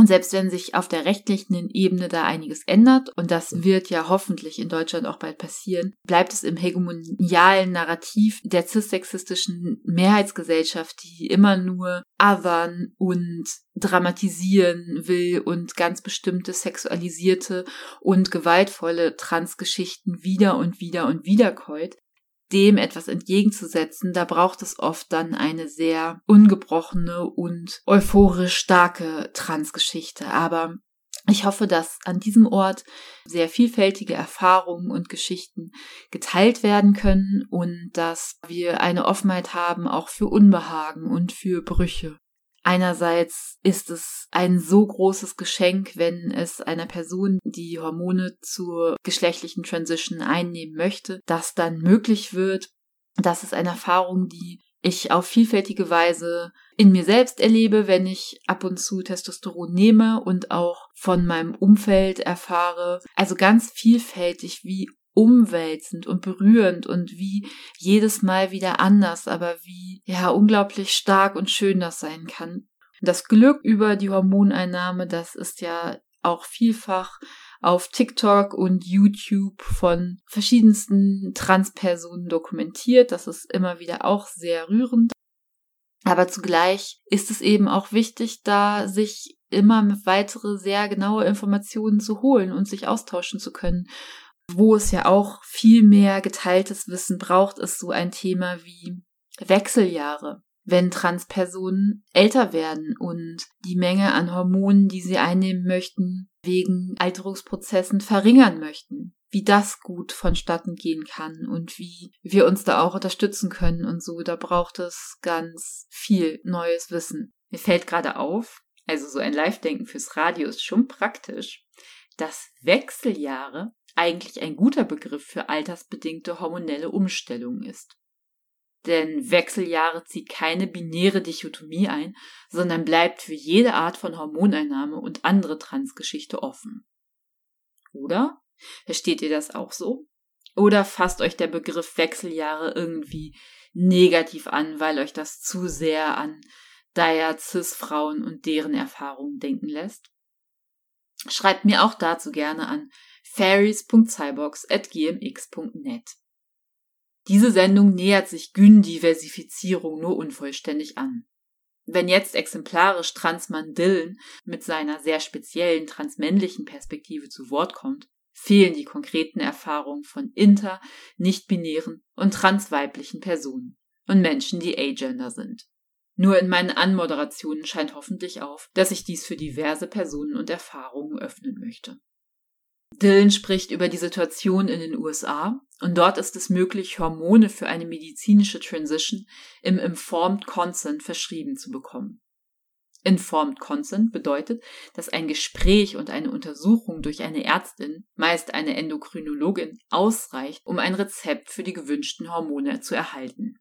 Und selbst wenn sich auf der rechtlichen Ebene da einiges ändert, und das wird ja hoffentlich in Deutschland auch bald passieren, bleibt es im hegemonialen Narrativ der cis-sexistischen Mehrheitsgesellschaft, die immer nur othern und dramatisieren will und ganz bestimmte sexualisierte und gewaltvolle Transgeschichten wieder und wieder und wieder keut, dem etwas entgegenzusetzen, da braucht es oft dann eine sehr ungebrochene und euphorisch starke Transgeschichte. Aber ich hoffe, dass an diesem Ort sehr vielfältige Erfahrungen und Geschichten geteilt werden können und dass wir eine Offenheit haben auch für Unbehagen und für Brüche. Einerseits ist es ein so großes Geschenk, wenn es einer Person, die Hormone zur geschlechtlichen Transition einnehmen möchte, das dann möglich wird. Das ist eine Erfahrung, die ich auf vielfältige Weise in mir selbst erlebe, wenn ich ab und zu Testosteron nehme und auch von meinem Umfeld erfahre. Also ganz vielfältig, wie umwälzend und berührend und wie jedes Mal wieder anders, aber wie ja unglaublich stark und schön das sein kann. Das Glück über die Hormoneinnahme, das ist ja auch vielfach auf TikTok und YouTube von verschiedensten Transpersonen dokumentiert. Das ist immer wieder auch sehr rührend. Aber zugleich ist es eben auch wichtig, da sich immer weitere sehr genaue Informationen zu holen und sich austauschen zu können wo es ja auch viel mehr geteiltes Wissen braucht, ist so ein Thema wie Wechseljahre. Wenn Transpersonen älter werden und die Menge an Hormonen, die sie einnehmen möchten, wegen Alterungsprozessen verringern möchten, wie das gut vonstatten gehen kann und wie wir uns da auch unterstützen können und so, da braucht es ganz viel neues Wissen. Mir fällt gerade auf, also so ein Live-Denken fürs Radio ist schon praktisch, dass Wechseljahre eigentlich ein guter Begriff für altersbedingte hormonelle Umstellungen ist. Denn Wechseljahre zieht keine binäre Dichotomie ein, sondern bleibt für jede Art von Hormoneinnahme und andere Transgeschichte offen. Oder? Versteht ihr das auch so? Oder fasst euch der Begriff Wechseljahre irgendwie negativ an, weil euch das zu sehr an Dyer Cis-Frauen und deren Erfahrungen denken lässt? Schreibt mir auch dazu gerne an fairies.cyborgs.gmx.net. Diese Sendung nähert sich Gyn-Diversifizierung nur unvollständig an. Wenn jetzt exemplarisch Transmann Dylan mit seiner sehr speziellen transmännlichen Perspektive zu Wort kommt, fehlen die konkreten Erfahrungen von inter, nicht-binären und transweiblichen Personen und Menschen, die agender sind. Nur in meinen Anmoderationen scheint hoffentlich auf, dass ich dies für diverse Personen und Erfahrungen öffnen möchte. Dylan spricht über die Situation in den USA und dort ist es möglich, Hormone für eine medizinische Transition im Informed Consent verschrieben zu bekommen. Informed Consent bedeutet, dass ein Gespräch und eine Untersuchung durch eine Ärztin, meist eine Endokrinologin, ausreicht, um ein Rezept für die gewünschten Hormone zu erhalten.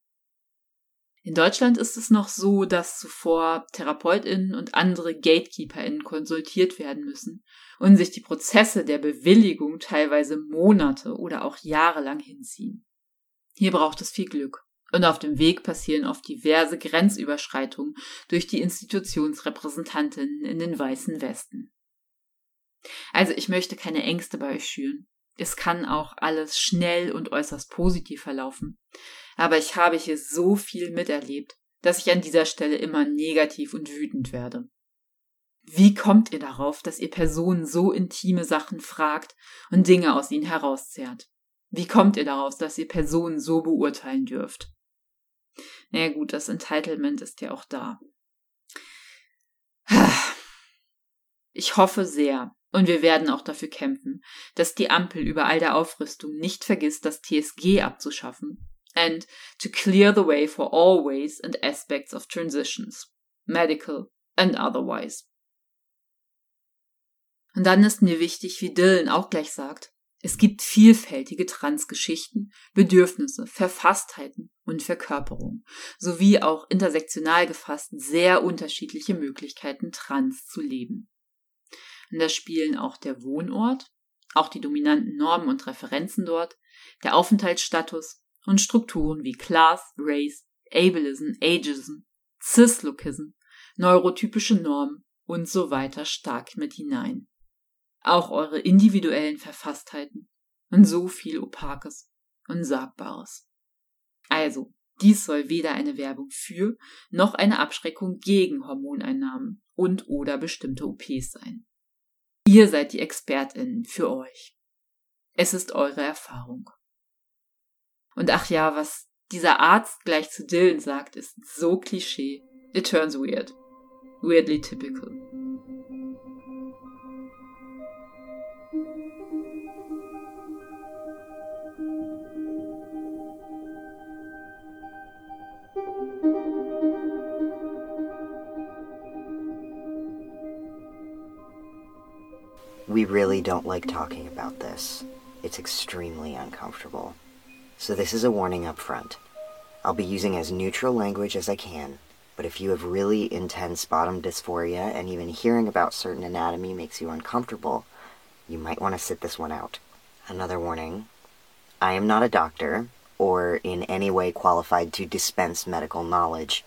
In Deutschland ist es noch so, dass zuvor TherapeutInnen und andere GatekeeperInnen konsultiert werden müssen und sich die Prozesse der Bewilligung teilweise Monate oder auch jahrelang hinziehen. Hier braucht es viel Glück. Und auf dem Weg passieren oft diverse Grenzüberschreitungen durch die Institutionsrepräsentantinnen in den weißen Westen. Also ich möchte keine Ängste bei euch schüren. Es kann auch alles schnell und äußerst positiv verlaufen. Aber ich habe hier so viel miterlebt, dass ich an dieser Stelle immer negativ und wütend werde. Wie kommt ihr darauf, dass ihr Personen so intime Sachen fragt und Dinge aus ihnen herauszehrt? Wie kommt ihr darauf, dass ihr Personen so beurteilen dürft? Na naja, gut, das Entitlement ist ja auch da. Ich hoffe sehr, und wir werden auch dafür kämpfen, dass die Ampel über all der Aufrüstung nicht vergisst, das TSG abzuschaffen and to clear the way for all ways and aspects of transitions, medical and otherwise. Und dann ist mir wichtig, wie Dylan auch gleich sagt, es gibt vielfältige Transgeschichten, Bedürfnisse, Verfasstheiten und Verkörperungen, sowie auch intersektional gefasst sehr unterschiedliche Möglichkeiten, trans zu leben. Und da spielen auch der Wohnort, auch die dominanten Normen und Referenzen dort, der Aufenthaltsstatus und Strukturen wie Class, Race, Ableism, Ageism, Cislookism, neurotypische Normen und so weiter stark mit hinein. Auch eure individuellen Verfasstheiten und so viel Opakes und Sagbares. Also, dies soll weder eine Werbung für noch eine Abschreckung gegen Hormoneinnahmen und oder bestimmte OPs sein. Ihr seid die Expertinnen für euch. Es ist eure Erfahrung. Und ach ja, was dieser Arzt gleich zu Dylan sagt, ist so Klischee. It turns weird. Weirdly typical.
We really don't like talking about this. It's extremely uncomfortable. So this is a warning up front. I'll be using as neutral language as I can, but if you have really intense bottom dysphoria and even hearing about certain anatomy makes you uncomfortable, you might want to sit this one out. Another warning. I am not a doctor, or in any way qualified to dispense medical knowledge.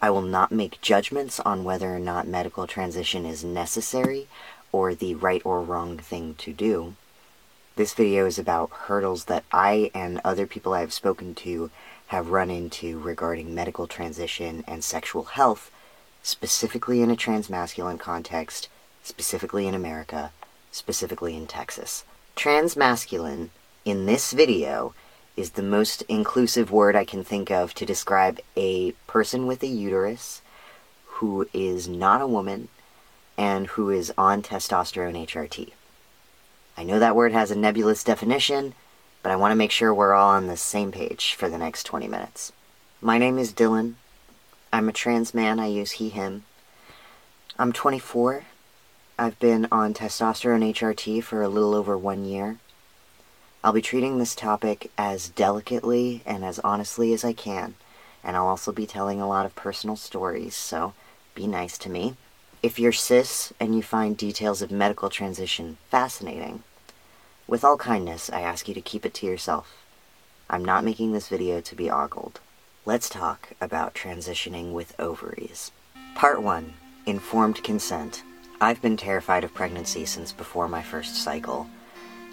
I will not make judgments on whether or not medical transition is necessary or the right or wrong thing to do. This video is about hurdles that I and other people I have spoken to have run into regarding medical transition and sexual health, specifically in a transmasculine context, specifically in America, specifically in Texas. Transmasculine, in this video, is the most inclusive word I can think of to describe a person with a uterus who is not a woman and who is on testosterone HRT. I know that word has a nebulous definition, but I want to make sure we're all on the same page for the next 20 minutes. My name is Dylan. I'm a trans man. I use he, him. I'm 24. I've been on testosterone HRT for a little over one year. I'll be treating this topic as delicately and as honestly as I can, and I'll also be telling a lot of personal stories, so be nice to me. If you're cis and you find details of medical transition fascinating, with all kindness, I ask you to keep it to yourself. I'm not making this video to be ogled. Let's talk about transitioning with ovaries. Part 1 Informed Consent. I've been terrified of pregnancy since before my first cycle.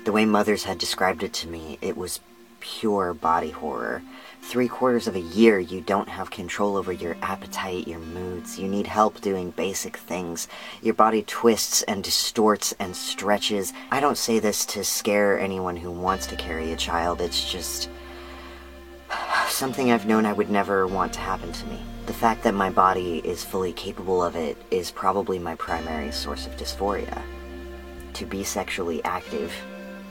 The way mothers had described it to me, it was pure body horror. Three quarters of a year, you don't have control over your appetite, your moods. You need help doing basic things. Your body twists and distorts and stretches. I don't say this to scare anyone who wants to carry a child, it's just something I've known I would never want to happen to me. The fact that my body is fully capable of it is probably my primary source of dysphoria. To be sexually active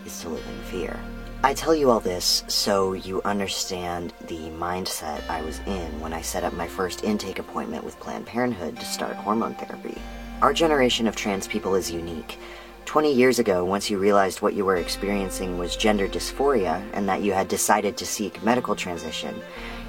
is to live in fear. I tell you all this so you understand the mindset I was in when I set up my first intake appointment with Planned Parenthood to start hormone therapy. Our generation of trans people is unique. 20 years ago, once you realized what you were experiencing was gender dysphoria and that you had decided to seek medical transition,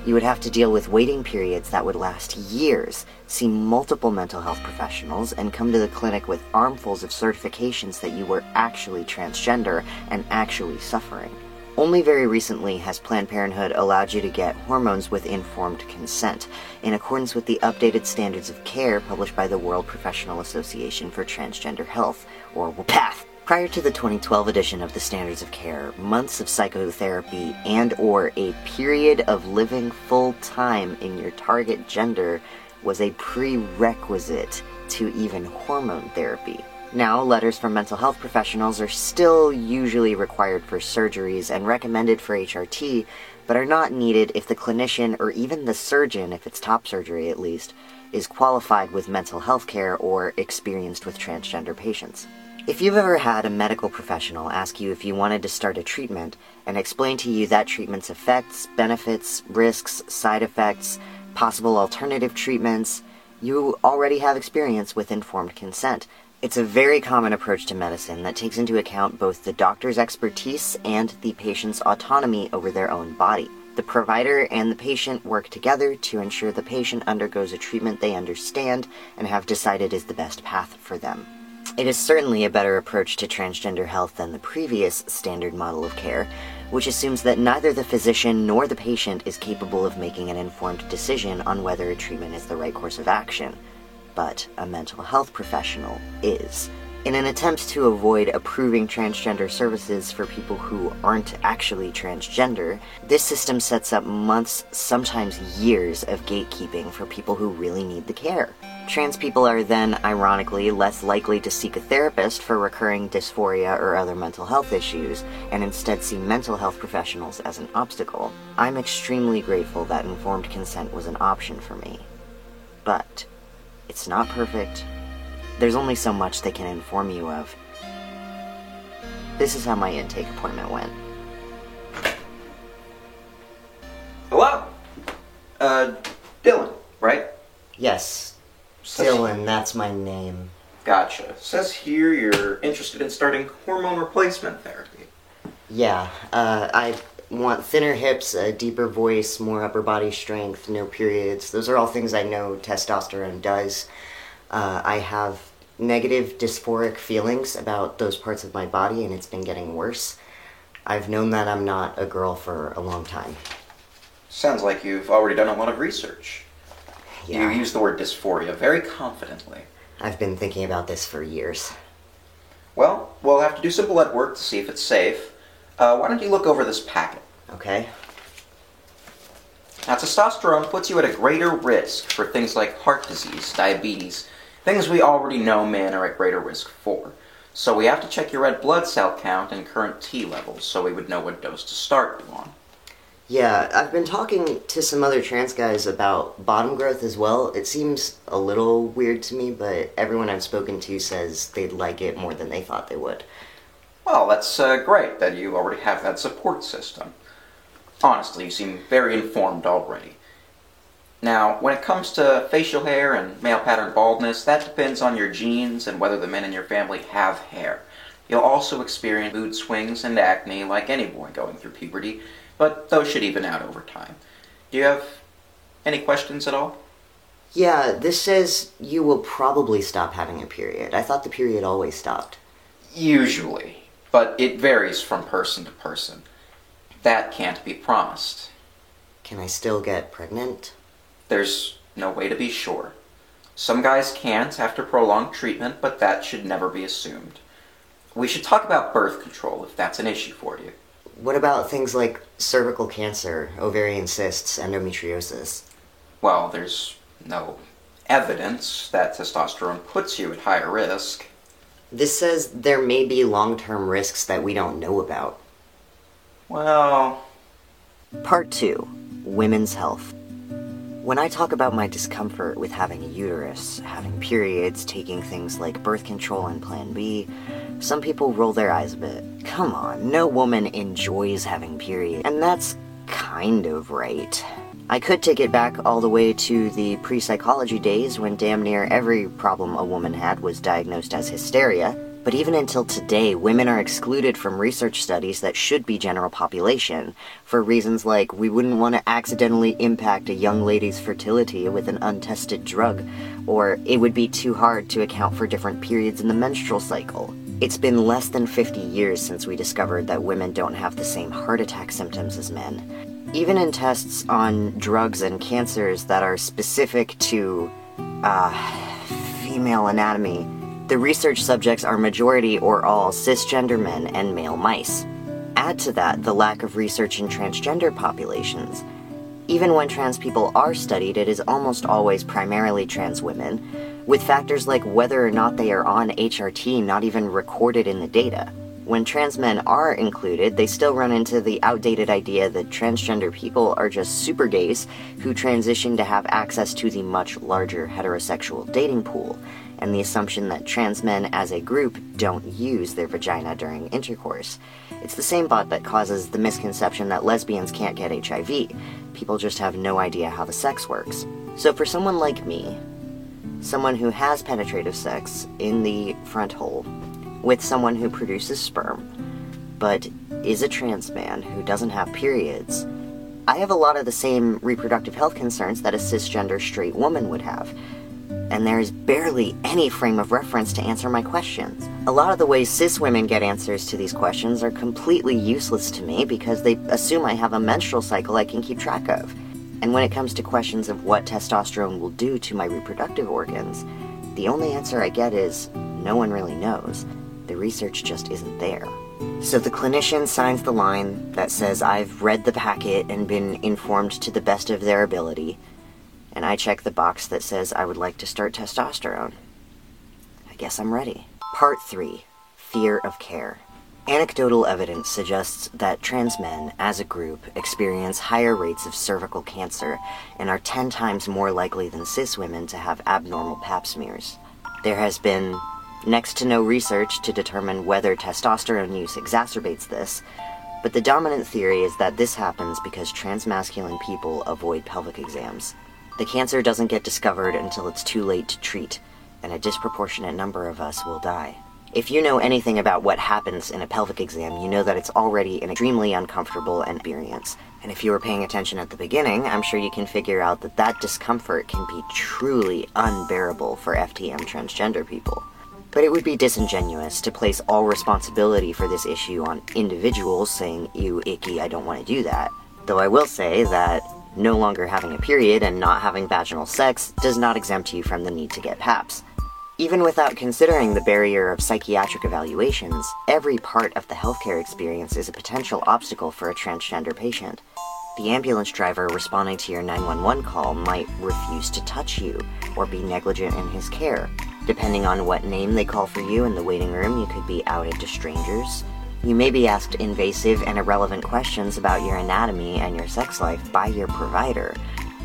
you would have to deal with waiting periods that would last years, see multiple mental health professionals, and come to the clinic with armfuls of certifications that you were actually transgender and actually suffering. Only very recently has Planned Parenthood allowed you to get hormones with informed consent, in accordance with the updated standards of care published by the World Professional Association for Transgender Health, or WPATH. Prior to the 2012 edition of the Standards of Care, months of psychotherapy and or a period of living full time in your target gender was a prerequisite to even hormone therapy. Now, letters from mental health professionals are still usually required for surgeries and recommended for HRT, but are not needed if the clinician or even the surgeon, if it's top surgery at least, is qualified with mental health care or experienced with transgender patients. If you've ever had a medical professional ask you if you wanted to start a treatment and explain to you that treatment's effects, benefits, risks, side effects, possible alternative treatments, you already have experience with informed consent. It's a very common approach to medicine that takes into account both the doctor's expertise and the patient's autonomy over their own body. The provider and the patient work together to ensure the patient undergoes a treatment they understand and have decided is the best path for them. It is certainly a better approach to transgender health than the previous standard model of care, which assumes that neither the physician nor the patient is capable of making an informed decision on whether a treatment is the right course of action. But a mental health professional is. In an attempt to avoid approving transgender services for people who aren't actually transgender, this system sets up months, sometimes years, of gatekeeping for people who really need the care. Trans people are then, ironically, less likely to seek a therapist for recurring dysphoria or other mental health issues, and instead see mental health professionals as an obstacle. I'm extremely grateful that informed consent was an option for me. But it's not perfect. There's only so much they can inform you of. This is how my intake appointment went.
Hello? Uh, Dylan, right?
Yes, Dylan, that's my name.
Gotcha. Says here you're interested in starting hormone replacement therapy.
Yeah, uh, I want thinner hips, a deeper voice, more upper body strength, no periods. Those are all things I know testosterone does. Uh, I have negative dysphoric feelings about those parts of my body, and it's been getting worse. I've known that I'm not a girl for a long time.
Sounds like you've already done a lot of research.
Yeah.
You use the word dysphoria very confidently.
I've been thinking about this for years.
Well, we'll have to do some blood work to see if it's safe. Uh, why don't you look over this packet?
Okay?
Now, testosterone puts you at a greater risk for things like heart disease, diabetes, things we already know men are at greater risk for. So we have to check your red blood cell count and current T levels so we would know what dose to start you on.
Yeah, I've been talking to some other trans guys about bottom growth as well. It seems a little weird to me, but everyone I've spoken to says they'd like it more than they thought they would.
Well, that's uh, great that you already have that support system. Honestly, you seem very informed already. Now, when it comes to facial hair and male pattern baldness, that depends on your genes and whether the men in your family have hair. You'll also experience mood swings and acne like any boy going through puberty, but those should even out over time. Do you have any questions at all?
Yeah, this says you will probably stop having a period. I thought the period always stopped.
Usually, but it varies from person to person. That can't be promised.
Can I still get pregnant?
There's no way to be sure. Some guys can't after prolonged treatment, but that should never be assumed. We should talk about birth control if that's an issue for you.
What about things like cervical cancer, ovarian cysts, endometriosis?
Well, there's no evidence that testosterone puts you at higher risk.
This says there may be long term risks that we don't know about.
Well,
Part 2 Women's Health. When I talk about my discomfort with having a uterus, having periods, taking things like birth control and Plan B, some people roll their eyes a bit. Come on, no woman enjoys having periods. And that's kind of right. I could take it back all the way to the pre psychology days when damn near every problem a woman had was diagnosed as hysteria. But even until today, women are excluded from research studies that should be general population for reasons like we wouldn't want to accidentally impact a young lady's fertility with an untested drug, or it would be too hard to account for different periods in the menstrual cycle. It's been less than 50 years since we discovered that women don't have the same heart attack symptoms as men. Even in tests on drugs and cancers that are specific to uh, female anatomy, the research subjects are majority or all cisgender men and male mice. Add to that the lack of research in transgender populations. Even when trans people are studied, it is almost always primarily trans women, with factors like whether or not they are on HRT not even recorded in the data. When trans men are included, they still run into the outdated idea that transgender people are just super gays who transition to have access to the much larger heterosexual dating pool, and the assumption that trans men as a group don't use their vagina during intercourse. It's the same bot that causes the misconception that lesbians can't get HIV. People just have no idea how the sex works. So, for someone like me, someone who has penetrative sex in the front hole with someone who produces sperm, but is a trans man who doesn't have periods, I have a lot of the same reproductive health concerns that a cisgender straight woman would have and there is barely any frame of reference to answer my questions. A lot of the ways cis women get answers to these questions are completely useless to me because they assume I have a menstrual cycle I can keep track of. And when it comes to questions of what testosterone will do to my reproductive organs, the only answer I get is no one really knows. The research just isn't there. So the clinician signs the line that says I've read the packet and been informed to the best of their ability, and I check the box that says I would like to start testosterone. I guess I'm ready. Part 3 Fear of Care. Anecdotal evidence suggests that trans men, as a group, experience higher rates of cervical cancer and are 10 times more likely than cis women to have abnormal pap smears. There has been next to no research to determine whether testosterone use exacerbates this, but the dominant theory is that this happens because transmasculine people avoid pelvic exams. The cancer doesn't get discovered until it's too late to treat, and a disproportionate number of us will die. If you know anything about what happens in a pelvic exam, you know that it's already an extremely uncomfortable experience. And if you were paying attention at the beginning, I'm sure you can figure out that that discomfort can be truly unbearable for FTM transgender people. But it would be disingenuous to place all responsibility for this issue on individuals saying, ew, icky, I don't want to do that. Though I will say that no longer having a period and not having vaginal sex does not exempt you from the need to get PAPS. Even without considering the barrier of psychiatric evaluations, every part of the healthcare experience is a potential obstacle for a transgender patient. The ambulance driver responding to your 911 call might refuse to touch you or be negligent in his care. Depending on what name they call for you in the waiting room, you could be outed to strangers, you may be asked invasive and irrelevant questions about your anatomy and your sex life by your provider.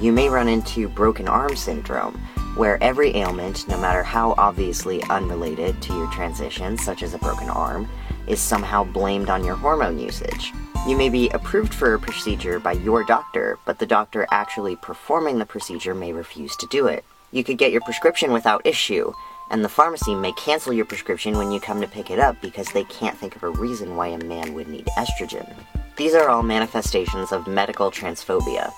You may run into broken arm syndrome, where every ailment, no matter how obviously unrelated to your transition, such as a broken arm, is somehow blamed on your hormone usage. You may be approved for a procedure by your doctor, but the doctor actually performing the procedure may refuse to do it. You could get your prescription without issue, and the pharmacy may cancel your prescription when you come to pick it up because they can't think of a reason why a man would need estrogen. These are all manifestations of medical transphobia,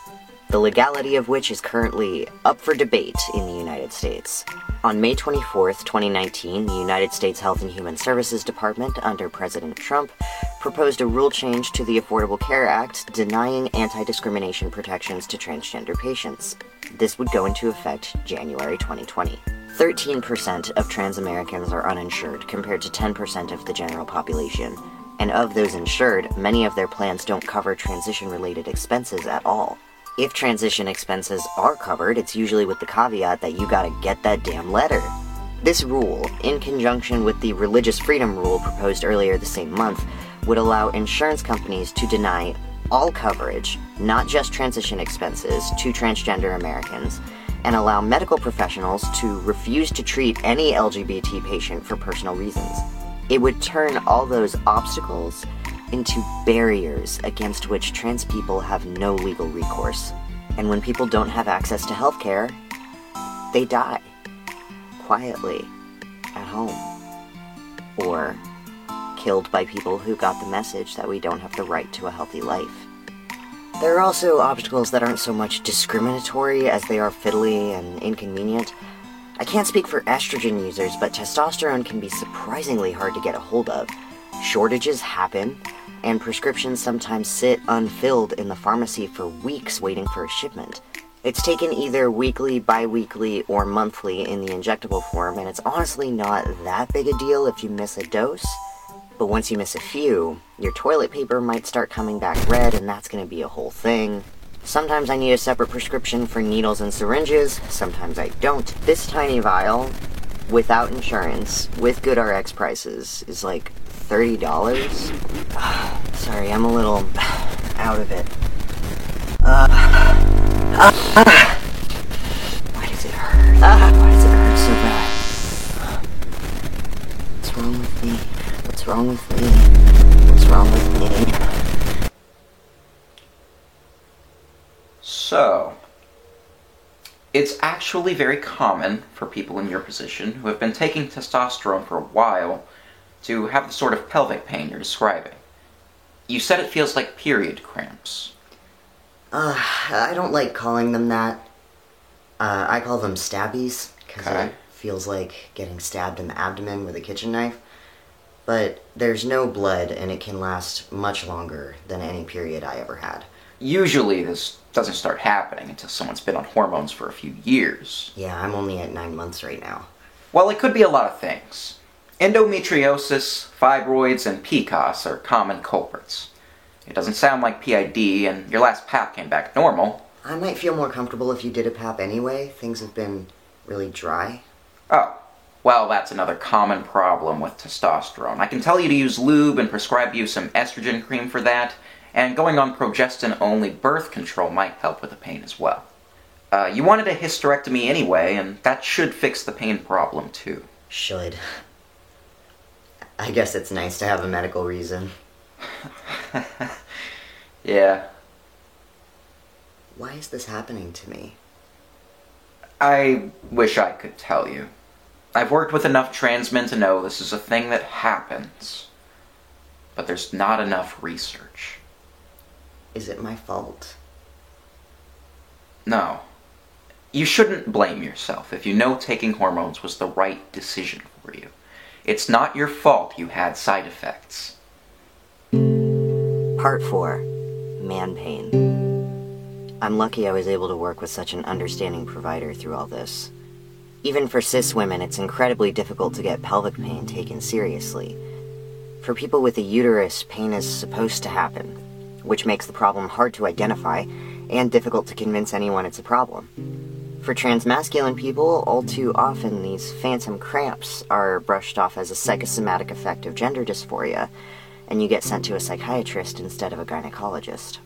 the legality of which is currently up for debate in the United States. On May 24, 2019, the United States Health and Human Services Department, under President Trump, proposed a rule change to the Affordable Care Act denying anti discrimination protections to transgender patients. This would go into effect January 2020. 13% of trans Americans are uninsured, compared to 10% of the general population. And of those insured, many of their plans don't cover transition related expenses at all. If transition expenses are covered, it's usually with the caveat that you gotta get that damn letter. This rule, in conjunction with the religious freedom rule proposed earlier the same month, would allow insurance companies to deny all coverage, not just transition expenses, to transgender Americans, and allow medical professionals to refuse to treat any LGBT patient for personal reasons. It would turn all those obstacles into barriers against which trans people have no legal recourse. And when people don't have access to healthcare, they die quietly at home or killed by people who got the message that we don't have the right to a healthy life. There are also obstacles that aren't so much discriminatory as they are fiddly and inconvenient. I can't speak for estrogen users, but testosterone can be surprisingly hard to get a hold of. Shortages happen, and prescriptions sometimes sit unfilled in the pharmacy for weeks waiting for a shipment. It's taken either weekly, bi weekly, or monthly in the injectable form, and it's honestly not that big a deal if you miss a dose. But once you miss a few, your toilet paper might start coming back red, and that's gonna be a whole thing. Sometimes I need a separate prescription for needles and syringes, sometimes I don't. This tiny vial, without insurance, with good RX prices, is like $30. Sorry, I'm a little out of it. Uh, uh, uh. Why does it hurt? Why does it hurt so bad? What's wrong with me? What's wrong with me? What's wrong with me?
So, it's actually very common for people in your position who have been taking testosterone for a while to have the sort of pelvic pain you're describing. You said it feels like period cramps.
Uh, I don't like calling them that. Uh, I call them stabbies, because
Okay.
it feels like getting stabbed in the abdomen with a kitchen knife. But there's no blood, and it can last much longer than any period I ever had.
Usually, this doesn't start happening until someone's been on hormones for a few years.
Yeah, I'm only at nine months right now.
Well, it could be a lot of things. Endometriosis, fibroids, and PCOS are common culprits. It doesn't sound like PID, and your last PAP came back normal.
I might feel more comfortable if you did a PAP anyway. Things have been really dry.
Oh, well, that's another common problem with testosterone. I can tell you to use lube and prescribe you some estrogen cream for that, and going on progestin only birth control might help with the pain as well. Uh, you wanted a hysterectomy anyway, and that should fix the pain problem too.
Should. I guess it's nice to have a medical reason.
Yeah,
Why is this happening to me?
I wish I could tell you. I've worked with enough trans men to know this is a thing that happens. But there's not enough research.
Is it my fault?
No. You shouldn't blame yourself if you know taking hormones was the right decision for you. It's not your fault you had side effects.
Part 4 Man Pain. I'm lucky I was able to work with such an understanding provider through all this. Even for cis women, it's incredibly difficult to get pelvic pain taken seriously. For people with a uterus, pain is supposed to happen, which makes the problem hard to identify and difficult to convince anyone it's a problem. For transmasculine people, all too often these phantom cramps are brushed off as a psychosomatic effect of gender dysphoria, and you get sent to a psychiatrist instead of a gynecologist.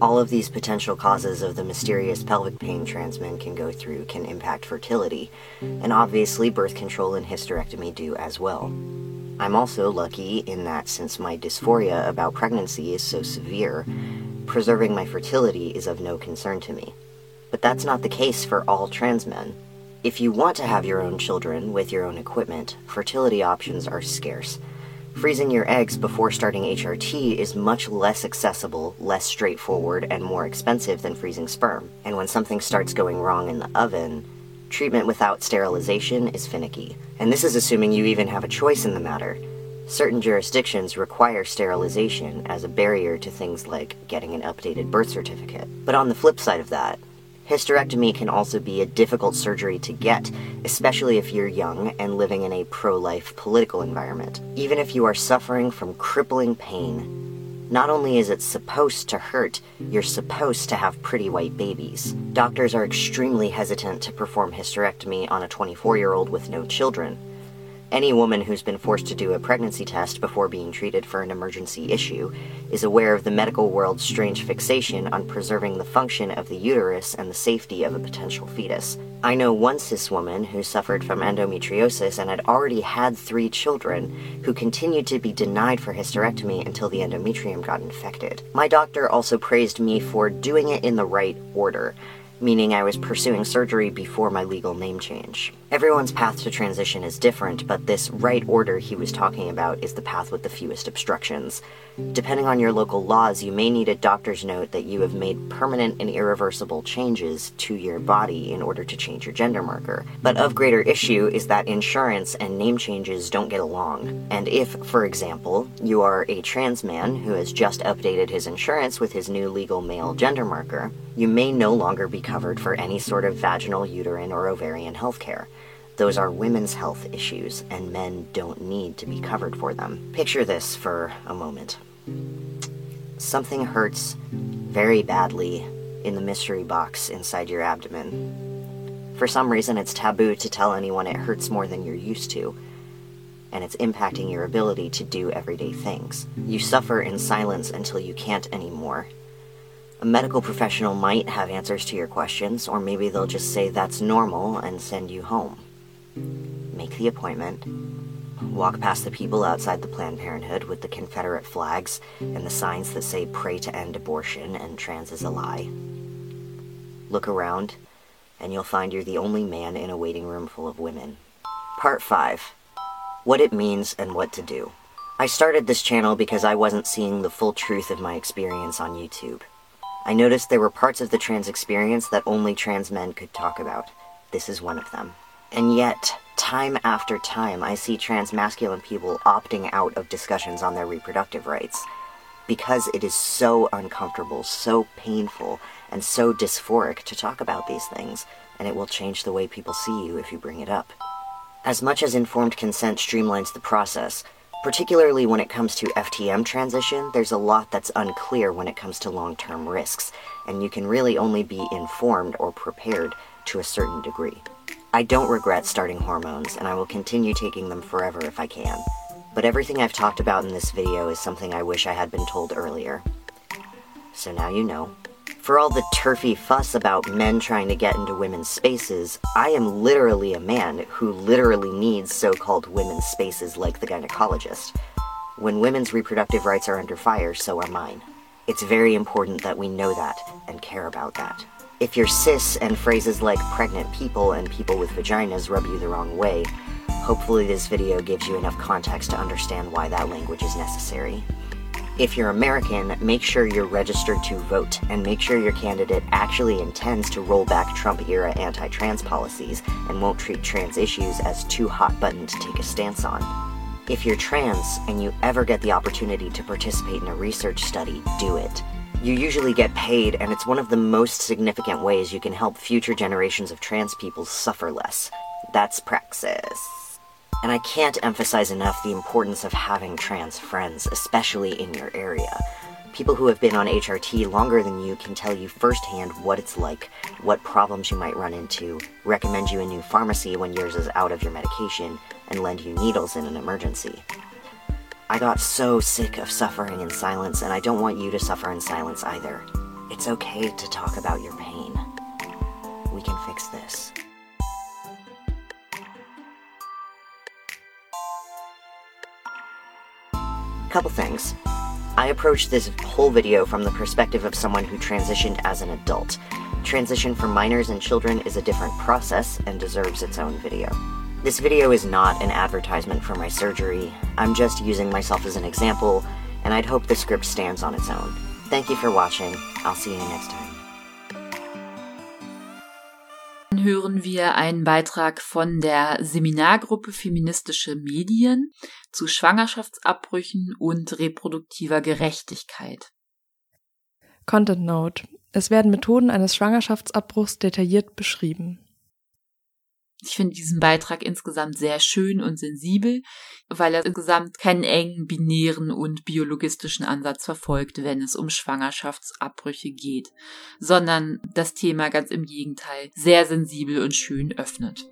All of these potential causes of the mysterious pelvic pain trans men can go through can impact fertility, and obviously birth control and hysterectomy do as well. I'm also lucky in that since my dysphoria about pregnancy is so severe, preserving my fertility is of no concern to me. But that's not the case for all trans men. If you want to have your own children with your own equipment, fertility options are scarce. Freezing your eggs before starting HRT is much less accessible, less straightforward, and more expensive than freezing sperm. And when something starts going wrong in the oven, treatment without sterilization is finicky. And this is assuming you even have a choice in the matter. Certain jurisdictions require sterilization as a barrier to things like getting an updated birth certificate. But on the flip side of that, hysterectomy can also be a difficult surgery to get, especially if you're young and living in a pro life political environment. Even if you are suffering from crippling pain, not only is it supposed to hurt, you're supposed to have pretty white babies. Doctors are extremely hesitant to perform hysterectomy on a 24 year old with no children. Any woman who's been forced to do a pregnancy test before being treated for an emergency issue is aware of the medical world's strange fixation on preserving the function of the uterus and the safety of a potential fetus. I know one cis woman who suffered from endometriosis and had already had three children who continued to be denied for hysterectomy until the endometrium got infected. My doctor also praised me for doing it in the right order. Meaning I was pursuing surgery before my legal name change. Everyone's path to transition is different, but this right order he was talking about is the path with the fewest obstructions. Depending on your local laws, you may need a doctor's note that you have made permanent and irreversible changes to your body in order to change your gender marker. But of greater issue is that insurance and name changes don't get along. And if, for example, you are a trans man who has just updated his insurance with his new legal male gender marker, you may no longer be covered for any sort of vaginal, uterine, or ovarian health care. Those are women's health issues, and men don't need to be covered for them. Picture this for a moment. Something hurts very badly in the mystery box inside your abdomen. For some reason, it's taboo to tell anyone it hurts more than you're used to, and it's impacting your ability to do everyday things. You suffer in silence until you can't anymore. A medical professional might have answers to your questions, or maybe they'll just say that's normal and send you home. Make the appointment, walk past the people outside the Planned Parenthood with the Confederate flags and the signs that say pray to end abortion and trans is a lie. Look around, and you'll find you're the only man in a waiting room full of women. Part 5 What it means and what to do. I started this channel because I wasn't seeing the full truth of my experience on YouTube. I noticed there were parts of the trans experience that only trans men could talk about. This is one of them. And yet, time after time, I see trans masculine people opting out of discussions on their reproductive rights. Because it is so uncomfortable, so painful, and so dysphoric to talk about these things, and it will change the way people see you if you bring it up. As much as informed consent streamlines the process, particularly when it comes to FTM transition, there's a lot that's unclear when it comes to long term risks, and you can really only be informed or prepared to a certain degree. I don't regret starting hormones, and I will continue taking them forever if I can. But everything I've talked about in this video is something I wish I had been told earlier. So now you know. For all the turfy fuss about men trying to get into women's spaces, I am literally a man who literally needs so called women's spaces like the gynecologist. When women's reproductive rights are under fire, so are mine. It's very important that we know that and care about that. If you're cis and phrases like pregnant people and people with vaginas rub you the wrong way, hopefully this video gives you enough context to understand why that language is necessary. If you're American, make sure you're registered to vote and make sure your candidate actually intends to roll back Trump era anti trans policies and won't treat trans issues as too hot button to take a stance on. If you're trans and you ever get the opportunity to participate in a research study, do it. You usually get paid, and it's one of the most significant ways you can help future generations of trans people suffer less. That's praxis. And I can't emphasize enough the importance of having trans friends, especially in your area. People who have been on HRT longer than you can tell you firsthand what it's like, what problems you might run into, recommend you a new pharmacy when yours is out of your medication, and lend you needles in an emergency. I got so sick of suffering in silence, and I don't want you to suffer in silence either. It's okay to talk about your pain. We can fix this. Couple things. I approached this whole video from the perspective of someone who transitioned as an adult. Transition for minors and children is a different process and deserves its own video. This video is not an advertisement for my surgery. I'm just using myself as an example, and I'd hope the script stands on its own. Thank you for watching. I'll see you next time.
Dann hören wir einen Beitrag von der Seminargruppe Feministische Medien zu Schwangerschaftsabbrüchen und reproduktiver Gerechtigkeit.
Content Note. Es werden Methoden eines Schwangerschaftsabbruchs detailliert beschrieben.
Ich finde diesen Beitrag insgesamt sehr schön und sensibel, weil er insgesamt keinen engen binären und biologistischen Ansatz verfolgt, wenn es um Schwangerschaftsabbrüche geht, sondern das Thema ganz im Gegenteil sehr sensibel und schön öffnet.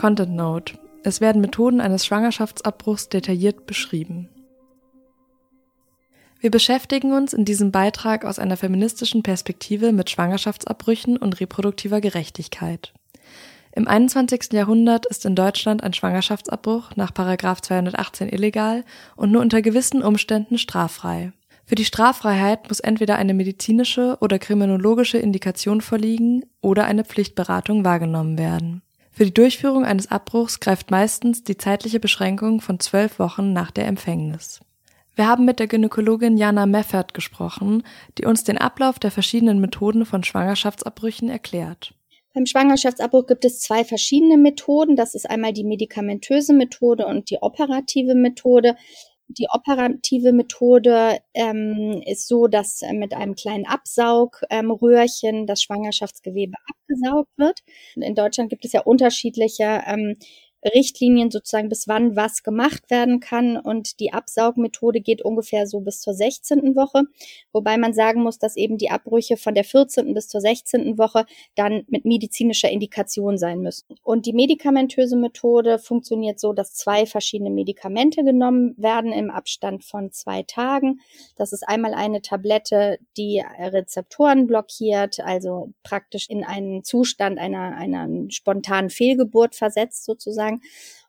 Content Note. Es werden Methoden eines Schwangerschaftsabbruchs detailliert beschrieben. Wir beschäftigen uns in diesem Beitrag aus einer feministischen Perspektive mit Schwangerschaftsabbrüchen und reproduktiver Gerechtigkeit. Im 21. Jahrhundert ist in Deutschland ein Schwangerschaftsabbruch nach 218 illegal und nur unter gewissen Umständen straffrei. Für die Straffreiheit muss entweder eine medizinische oder kriminologische Indikation vorliegen oder eine Pflichtberatung wahrgenommen werden. Für die Durchführung eines Abbruchs greift meistens die zeitliche Beschränkung von zwölf Wochen nach der Empfängnis. Wir haben mit der Gynäkologin Jana Meffert gesprochen, die uns den Ablauf der verschiedenen Methoden von Schwangerschaftsabbrüchen erklärt.
Beim Schwangerschaftsabbruch gibt es zwei verschiedene Methoden. Das ist einmal die medikamentöse Methode und die operative Methode. Die operative Methode ähm, ist so, dass äh, mit einem kleinen Absaugröhrchen ähm, das Schwangerschaftsgewebe abgesaugt wird. In Deutschland gibt es ja unterschiedliche ähm, Richtlinien sozusagen, bis wann was gemacht werden kann. Und die Absaugmethode geht ungefähr so bis zur 16. Woche, wobei man sagen muss, dass eben die Abbrüche von der 14. bis zur 16. Woche dann mit medizinischer Indikation sein müssen. Und die medikamentöse Methode funktioniert so, dass zwei verschiedene Medikamente genommen werden im Abstand von zwei Tagen. Das ist einmal eine Tablette, die Rezeptoren blockiert, also praktisch in einen Zustand einer, einer spontanen Fehlgeburt versetzt sozusagen sozusagen.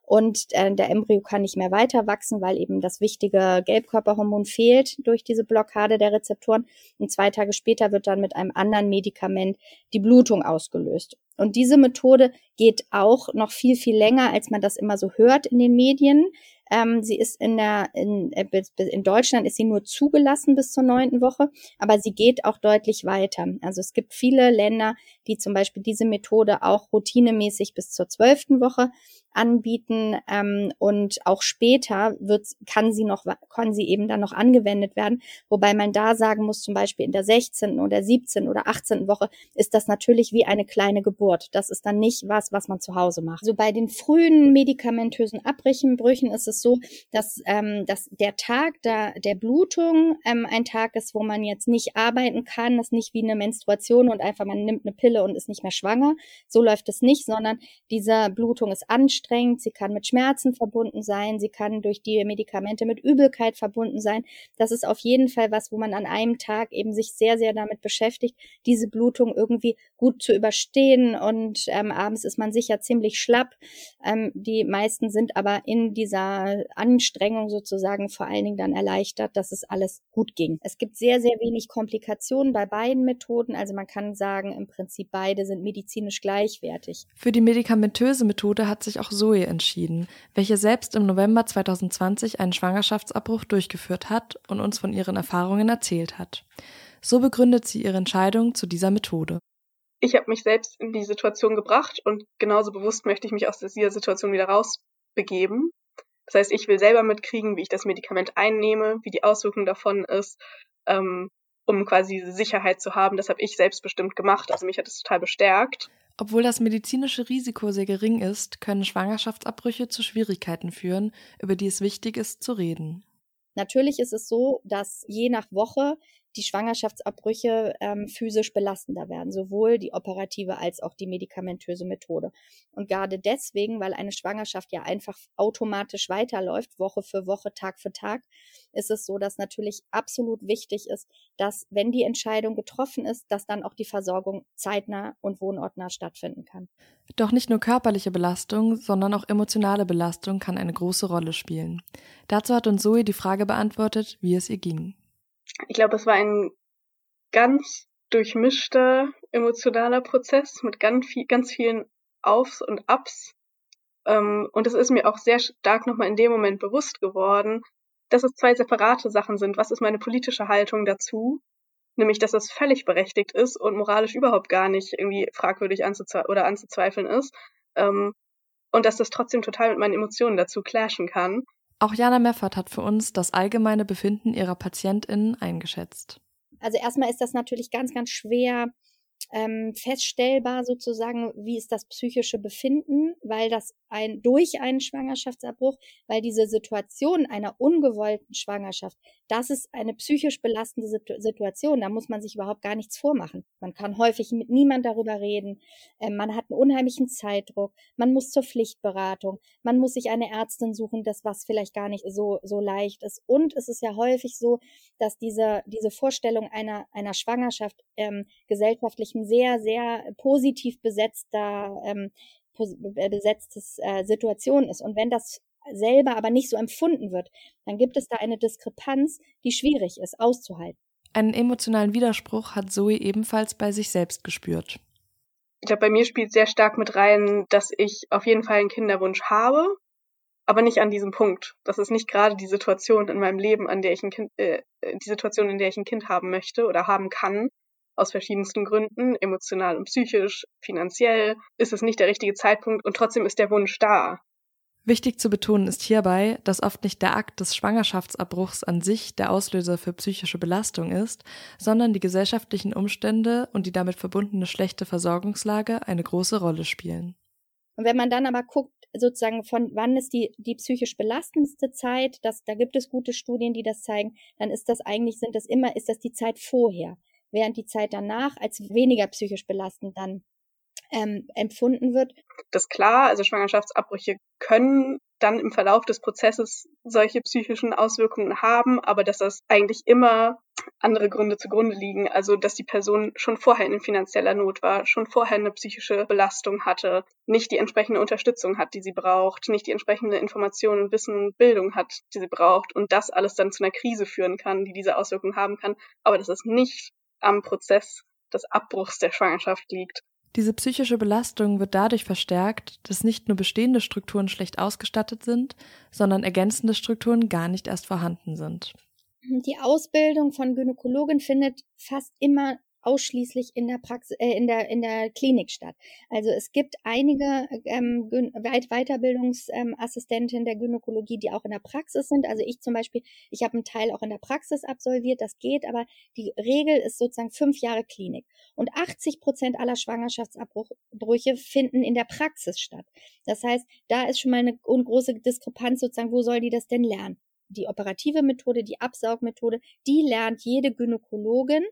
Und äh, der Embryo kann nicht mehr weiter wachsen, weil eben das wichtige Gelbkörperhormon fehlt durch diese Blockade der Rezeptoren. Und zwei Tage später wird dann mit einem anderen Medikament die Blutung ausgelöst. Und diese Methode geht auch noch viel, viel länger, als man das immer so hört in den Medien. Ähm, sie ist in der, in, äh, in Deutschland ist sie nur zugelassen bis zur neunten Woche, aber sie geht auch deutlich weiter. Also es gibt viele Länder, die zum Beispiel diese Methode auch routinemäßig bis zur zwölften Woche anbieten ähm, und auch später wird, kann sie noch, kann sie eben dann noch angewendet werden. Wobei man da sagen muss, zum Beispiel in der 16. oder 17. oder 18. Woche ist das natürlich wie eine kleine Geburt. Das ist dann nicht was, was man zu Hause macht. So bei den frühen medikamentösen Abbrechenbrüchen ist es so, dass, ähm, dass der Tag der, der Blutung ähm, ein Tag ist, wo man jetzt nicht arbeiten kann. Das ist nicht wie eine Menstruation und einfach man nimmt eine Pille und ist nicht mehr schwanger. So läuft es nicht, sondern diese Blutung ist anstrengend anstrengend, sie kann mit Schmerzen verbunden sein, sie kann durch die Medikamente mit Übelkeit verbunden sein. Das ist auf jeden Fall was, wo man an einem Tag eben sich sehr, sehr damit beschäftigt, diese Blutung irgendwie gut zu überstehen und ähm, abends ist man sicher ziemlich schlapp. Ähm, die meisten sind aber in dieser Anstrengung sozusagen vor allen Dingen dann erleichtert, dass es alles gut ging. Es gibt sehr, sehr wenig Komplikationen bei beiden Methoden. Also man kann sagen, im Prinzip beide sind medizinisch gleichwertig.
Für die medikamentöse Methode hat sich auch Zoe entschieden, welche selbst im November 2020 einen Schwangerschaftsabbruch durchgeführt hat und uns von ihren Erfahrungen erzählt hat. So begründet sie ihre Entscheidung zu dieser Methode.
Ich habe mich selbst in die Situation gebracht und genauso bewusst möchte ich mich aus dieser Situation wieder rausbegeben. Das heißt, ich will selber mitkriegen, wie ich das Medikament einnehme, wie die Auswirkung davon ist, ähm, um quasi diese Sicherheit zu haben. Das habe ich selbstbestimmt gemacht. Also mich hat es total bestärkt.
Obwohl das medizinische Risiko sehr gering ist, können Schwangerschaftsabbrüche zu Schwierigkeiten führen, über die es wichtig ist zu reden.
Natürlich ist es so, dass je nach Woche die Schwangerschaftsabbrüche ähm, physisch belastender werden, sowohl die operative als auch die medikamentöse Methode. Und gerade deswegen, weil eine Schwangerschaft ja einfach automatisch weiterläuft, Woche für Woche, Tag für Tag, ist es so, dass natürlich absolut wichtig ist, dass wenn die Entscheidung getroffen ist, dass dann auch die Versorgung zeitnah und wohnortnah stattfinden kann.
Doch nicht nur körperliche Belastung, sondern auch emotionale Belastung kann eine große Rolle spielen. Dazu hat uns Zoe die Frage beantwortet, wie es ihr ging
ich glaube, es war ein ganz durchmischter emotionaler Prozess mit ganz, viel, ganz vielen Aufs und Ups. Ähm, und es ist mir auch sehr stark nochmal in dem Moment bewusst geworden, dass es zwei separate Sachen sind. Was ist meine politische Haltung dazu? Nämlich, dass es völlig berechtigt ist und moralisch überhaupt gar nicht irgendwie fragwürdig anzuzwe oder anzuzweifeln ist. Ähm, und dass das trotzdem total mit meinen Emotionen dazu clashen kann.
Auch Jana Meffert hat für uns das allgemeine Befinden ihrer PatientInnen eingeschätzt.
Also erstmal ist das natürlich ganz, ganz schwer ähm, feststellbar sozusagen, wie ist das psychische Befinden, weil das ein durch einen Schwangerschaftsabbruch, weil diese Situation einer ungewollten Schwangerschaft, das ist eine psychisch belastende Situation. Da muss man sich überhaupt gar nichts vormachen. Man kann häufig mit niemand darüber reden. Ähm, man hat einen unheimlichen Zeitdruck. Man muss zur Pflichtberatung. Man muss sich eine Ärztin suchen, das was vielleicht gar nicht so so leicht ist. Und es ist ja häufig so, dass diese diese Vorstellung einer einer Schwangerschaft ähm, gesellschaftlichen ein sehr, sehr positiv besetzter, ähm, äh, besetztes äh, Situation ist. Und wenn das selber aber nicht so empfunden wird, dann gibt es da eine Diskrepanz, die schwierig ist auszuhalten.
Einen emotionalen Widerspruch hat Zoe ebenfalls bei sich selbst gespürt.
Ich glaube, bei mir spielt sehr stark mit rein, dass ich auf jeden Fall einen Kinderwunsch habe, aber nicht an diesem Punkt. Das ist nicht gerade die Situation in meinem Leben, an der ich ein Kind, äh, die Situation, in der ich ein Kind haben möchte oder haben kann aus verschiedensten Gründen, emotional und psychisch, finanziell, ist es nicht der richtige Zeitpunkt und trotzdem ist der Wunsch da.
Wichtig zu betonen ist hierbei, dass oft nicht der Akt des Schwangerschaftsabbruchs an sich der Auslöser für psychische Belastung ist, sondern die gesellschaftlichen Umstände und die damit verbundene schlechte Versorgungslage eine große Rolle spielen.
Und wenn man dann aber guckt, sozusagen von wann ist die, die psychisch belastendste Zeit, das, da gibt es gute Studien, die das zeigen, dann ist das eigentlich, sind das immer, ist das die Zeit vorher während die Zeit danach als weniger psychisch belastend dann ähm, empfunden wird.
Das ist klar, also Schwangerschaftsabbrüche können dann im Verlauf des Prozesses solche psychischen Auswirkungen haben, aber dass das eigentlich immer andere Gründe zugrunde liegen. Also, dass die Person schon vorher in finanzieller Not war, schon vorher eine psychische Belastung hatte, nicht die entsprechende Unterstützung hat, die sie braucht, nicht die entsprechende Information, Wissen und Bildung hat, die sie braucht und das alles dann zu einer Krise führen kann, die diese Auswirkungen haben kann. Aber dass es nicht am Prozess des Abbruchs der Schwangerschaft liegt.
Diese psychische Belastung wird dadurch verstärkt, dass nicht nur bestehende Strukturen schlecht ausgestattet sind, sondern ergänzende Strukturen gar nicht erst vorhanden sind.
Die Ausbildung von Gynäkologin findet fast immer ausschließlich in der Praxis, äh, in der in der Klinik statt. Also es gibt einige ähm, Weit Weiterbildungsassistentinnen der Gynäkologie, die auch in der Praxis sind. Also ich zum Beispiel, ich habe einen Teil auch in der Praxis absolviert, das geht, aber die Regel ist sozusagen fünf Jahre Klinik. Und 80 Prozent aller Schwangerschaftsabbrüche finden in der Praxis statt. Das heißt, da ist schon mal eine große Diskrepanz sozusagen, wo soll die das denn lernen? die operative Methode, die Absaugmethode, die lernt jede Gynäkologin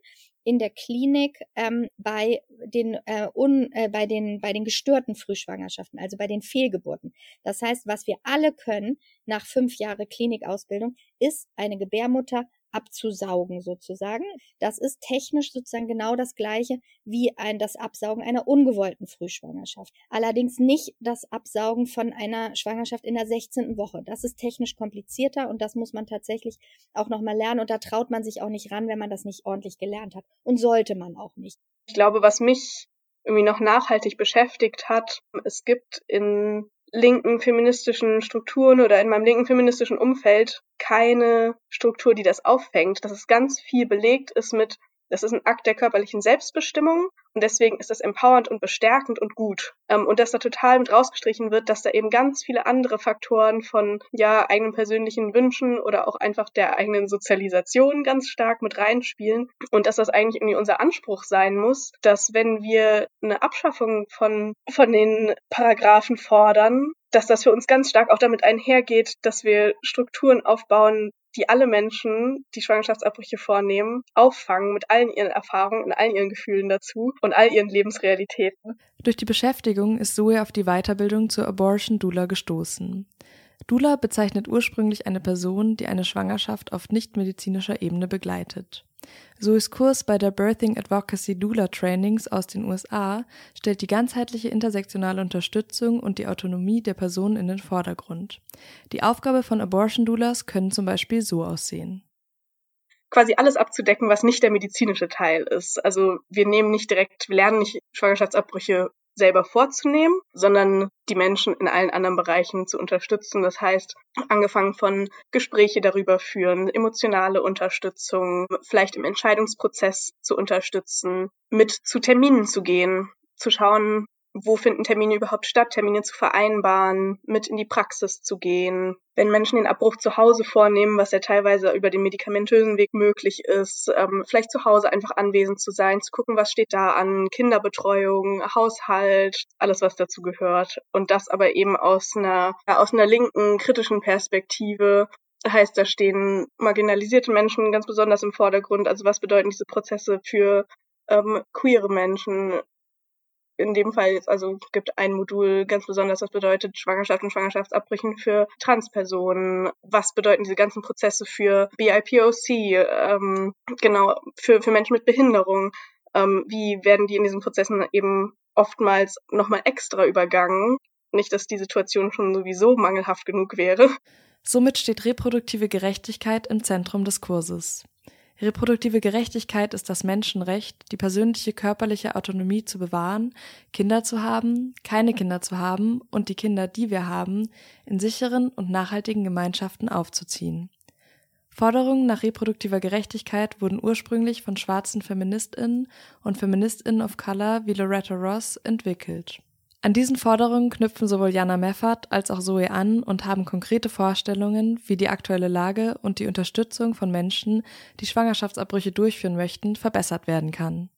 in der Klinik ähm, bei den äh, un, äh, bei den bei den gestörten Frühschwangerschaften, also bei den Fehlgeburten. Das heißt, was wir alle können nach fünf Jahre Klinikausbildung, ist eine Gebärmutter abzusaugen sozusagen. Das ist technisch sozusagen genau das gleiche wie ein, das Absaugen einer ungewollten Frühschwangerschaft. Allerdings nicht das Absaugen von einer Schwangerschaft in der 16. Woche. Das ist technisch komplizierter und das muss man tatsächlich auch nochmal lernen und da traut man sich auch nicht ran, wenn man das nicht ordentlich gelernt hat und sollte man auch nicht.
Ich glaube, was mich irgendwie noch nachhaltig beschäftigt hat, es gibt in linken feministischen Strukturen oder in meinem linken feministischen Umfeld keine Struktur, die das auffängt, dass es ganz viel belegt ist mit das ist ein Akt der körperlichen Selbstbestimmung und deswegen ist das empowernd und bestärkend und gut. Ähm, und dass da total mit rausgestrichen wird, dass da eben ganz viele andere Faktoren von ja eigenen persönlichen Wünschen oder auch einfach der eigenen Sozialisation ganz stark mit reinspielen und dass das eigentlich irgendwie unser Anspruch sein muss, dass wenn wir eine Abschaffung von von den Paragraphen fordern, dass das für uns ganz stark auch damit einhergeht, dass wir Strukturen aufbauen, die alle Menschen, die Schwangerschaftsabbrüche vornehmen, auffangen mit allen ihren Erfahrungen und allen ihren Gefühlen dazu und all ihren Lebensrealitäten.
Durch die Beschäftigung ist Zoe auf die Weiterbildung zur Abortion Doula gestoßen. Doula bezeichnet ursprünglich eine Person, die eine Schwangerschaft auf nichtmedizinischer Ebene begleitet. Zoes Kurs bei der Birthing Advocacy Doula Trainings aus den USA stellt die ganzheitliche intersektionale Unterstützung und die Autonomie der Person in den Vordergrund. Die Aufgabe von Abortion Doulas können zum Beispiel so aussehen
quasi alles abzudecken, was nicht der medizinische Teil ist. Also wir nehmen nicht direkt, wir lernen nicht Schwangerschaftsabbrüche selber vorzunehmen, sondern die Menschen in allen anderen Bereichen zu unterstützen. Das heißt, angefangen von Gespräche darüber führen, emotionale Unterstützung, vielleicht im Entscheidungsprozess zu unterstützen, mit zu Terminen zu gehen, zu schauen, wo finden Termine überhaupt statt, Termine zu vereinbaren, mit in die Praxis zu gehen. Wenn Menschen den Abbruch zu Hause vornehmen, was ja teilweise über den medikamentösen Weg möglich ist, ähm, vielleicht zu Hause einfach anwesend zu sein, zu gucken, was steht da an, Kinderbetreuung, Haushalt, alles was dazu gehört. Und das aber eben aus einer, aus einer linken, kritischen Perspektive, heißt, da stehen marginalisierte Menschen ganz besonders im Vordergrund. Also was bedeuten diese Prozesse für ähm, queere Menschen, in dem Fall jetzt, also gibt ein Modul ganz besonders, was bedeutet Schwangerschaft und Schwangerschaftsabbrüchen für Transpersonen, was bedeuten diese ganzen Prozesse für BIPOC, ähm, genau, für, für Menschen mit Behinderung, ähm, wie werden die in diesen Prozessen eben oftmals nochmal extra übergangen. Nicht, dass die Situation schon sowieso mangelhaft genug wäre.
Somit steht reproduktive Gerechtigkeit im Zentrum des Kurses. Reproduktive Gerechtigkeit ist das Menschenrecht, die persönliche körperliche Autonomie zu bewahren, Kinder zu haben, keine Kinder zu haben und die Kinder, die wir haben, in sicheren und nachhaltigen Gemeinschaften aufzuziehen. Forderungen nach reproduktiver Gerechtigkeit wurden ursprünglich von schwarzen Feministinnen und Feministinnen of Color wie Loretta Ross entwickelt. An diesen Forderungen knüpfen sowohl Jana Meffert als auch Zoe an und haben konkrete Vorstellungen, wie die aktuelle Lage und die Unterstützung von Menschen, die Schwangerschaftsabbrüche durchführen möchten, verbessert werden kann.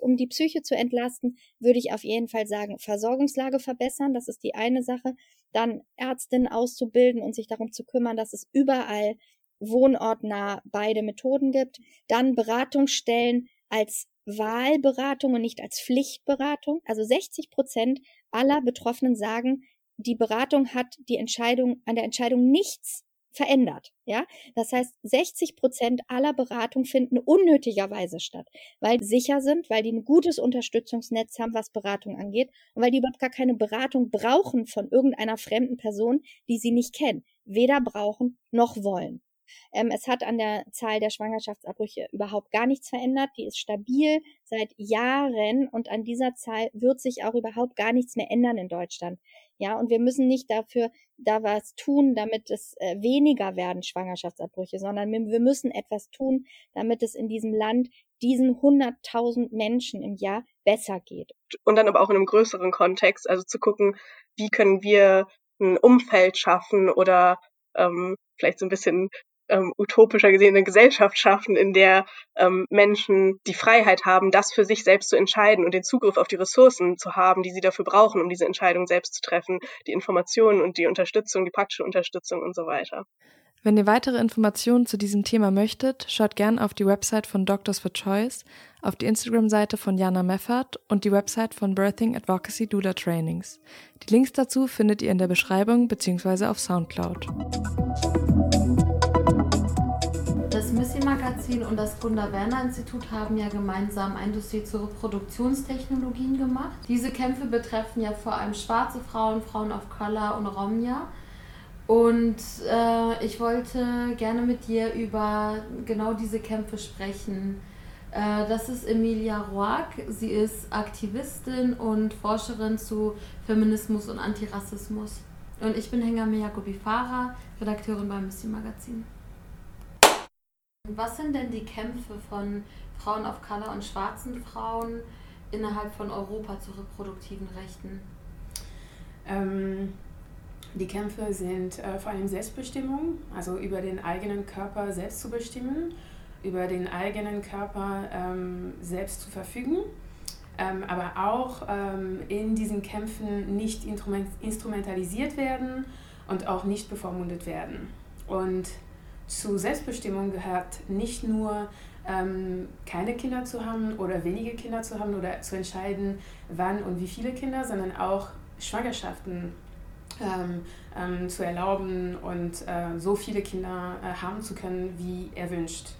Um die Psyche zu entlasten, würde ich auf jeden Fall sagen, Versorgungslage verbessern, das ist die eine Sache. Dann Ärztinnen auszubilden und sich darum zu kümmern, dass es überall wohnortnah beide Methoden gibt. Dann Beratungsstellen als Wahlberatung und nicht als Pflichtberatung. Also 60 Prozent aller Betroffenen sagen, die Beratung hat die Entscheidung, an der Entscheidung nichts verändert. Ja, das heißt, 60 Prozent aller Beratungen finden unnötigerweise statt, weil sie sicher sind, weil die ein gutes Unterstützungsnetz haben, was Beratung angeht und weil die überhaupt gar keine Beratung brauchen von irgendeiner fremden Person, die sie nicht kennen, weder brauchen noch wollen. Ähm, es hat an der Zahl der Schwangerschaftsabbrüche überhaupt gar nichts verändert. Die ist stabil seit Jahren und an dieser Zahl wird sich auch überhaupt gar nichts mehr ändern in Deutschland. Ja, und wir müssen nicht dafür da was tun, damit es äh, weniger werden Schwangerschaftsabbrüche, sondern wir, müssen etwas tun, damit es in diesem Land diesen 100.000 Menschen im Jahr besser geht.
Und dann aber auch in einem größeren Kontext, also zu gucken, wie können wir ein Umfeld schaffen oder ähm, vielleicht so ein bisschen ähm, utopischer gesehen eine Gesellschaft schaffen, in der ähm, Menschen die Freiheit haben, das für sich selbst zu entscheiden und den Zugriff auf die Ressourcen zu haben, die sie dafür brauchen, um diese Entscheidung selbst zu treffen, die Informationen und die Unterstützung, die praktische Unterstützung und so weiter.
Wenn ihr weitere Informationen zu diesem Thema möchtet, schaut gern auf die Website von Doctors for Choice, auf die Instagram-Seite von Jana Meffert und die Website von Birthing Advocacy Doula Trainings. Die Links dazu findet ihr in der Beschreibung bzw. auf Soundcloud.
Das Missy-Magazin und das Gunda-Werner-Institut haben ja gemeinsam ein Dossier zu Reproduktionstechnologien gemacht. Diese Kämpfe betreffen ja vor allem schwarze Frauen, Frauen of Color und Romja. Und äh, ich wollte gerne mit dir über genau diese Kämpfe sprechen. Äh, das ist Emilia Roark. Sie ist Aktivistin und Forscherin zu Feminismus und Antirassismus. Und ich bin Hengame Jacobi Farah, Redakteurin beim Missy Magazin. Was sind denn die Kämpfe von Frauen of Color und schwarzen Frauen innerhalb von Europa zu reproduktiven Rechten?
Ähm, die Kämpfe sind äh, vor allem Selbstbestimmung, also über den eigenen Körper selbst zu bestimmen, über den eigenen Körper ähm, selbst zu verfügen, ähm, aber auch ähm, in diesen Kämpfen nicht instrumentalisiert werden und auch nicht bevormundet werden. Und zu Selbstbestimmung gehört nicht nur ähm, keine Kinder zu haben oder wenige Kinder zu haben oder zu entscheiden, wann und wie viele Kinder, sondern auch Schwangerschaften ähm, ähm, zu erlauben und äh, so viele Kinder äh, haben zu können, wie er wünscht.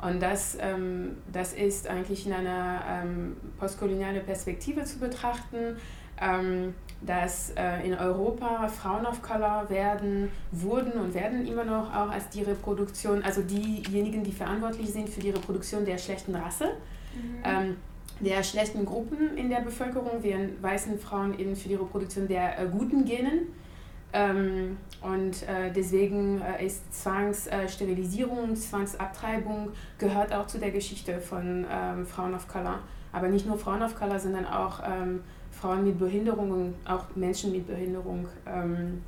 Und das, ähm, das ist eigentlich in einer ähm, postkolonialen Perspektive zu betrachten, ähm, dass äh, in Europa Frauen of Color werden, wurden und werden immer noch auch als die Reproduktion, also diejenigen, die verantwortlich sind für die Reproduktion der schlechten Rasse, mhm. ähm, der schlechten Gruppen in der Bevölkerung, während weißen Frauen eben für die Reproduktion der äh, guten Genen. Ähm, und äh, deswegen äh, ist Zwangssterilisierung, Zwangsabtreibung gehört auch zu der Geschichte von ähm, Frauen of Color. Aber nicht nur Frauen of Color, sondern auch ähm, Frauen mit Behinderung und auch Menschen mit Behinderung. Ähm,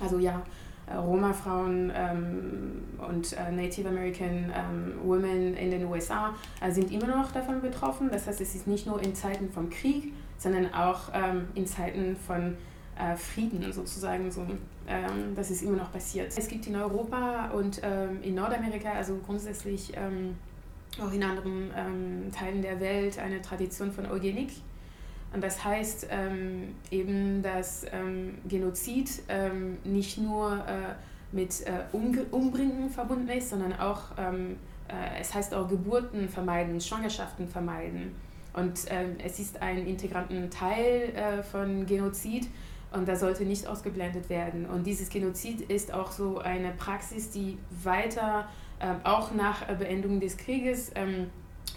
also ja, äh, Roma-Frauen ähm, und äh, Native American ähm, Women in den USA äh, sind immer noch davon betroffen. Das heißt, es ist nicht nur in Zeiten vom Krieg, sondern auch ähm, in Zeiten von äh, Frieden sozusagen. So, ähm, das ist immer noch passiert. Es gibt in Europa und ähm, in Nordamerika, also grundsätzlich ähm, auch in anderen Teilen der Welt, eine Tradition von Eugenik. Und das heißt ähm, eben, dass ähm, Genozid ähm, nicht nur äh, mit äh, Umbringen verbunden ist, sondern auch, ähm, äh, es heißt auch Geburten vermeiden, Schwangerschaften vermeiden. Und ähm, es ist ein integranten Teil äh, von Genozid und das sollte nicht ausgeblendet werden. Und dieses Genozid ist auch so eine Praxis, die weiter, ähm, auch nach Beendigung des Krieges,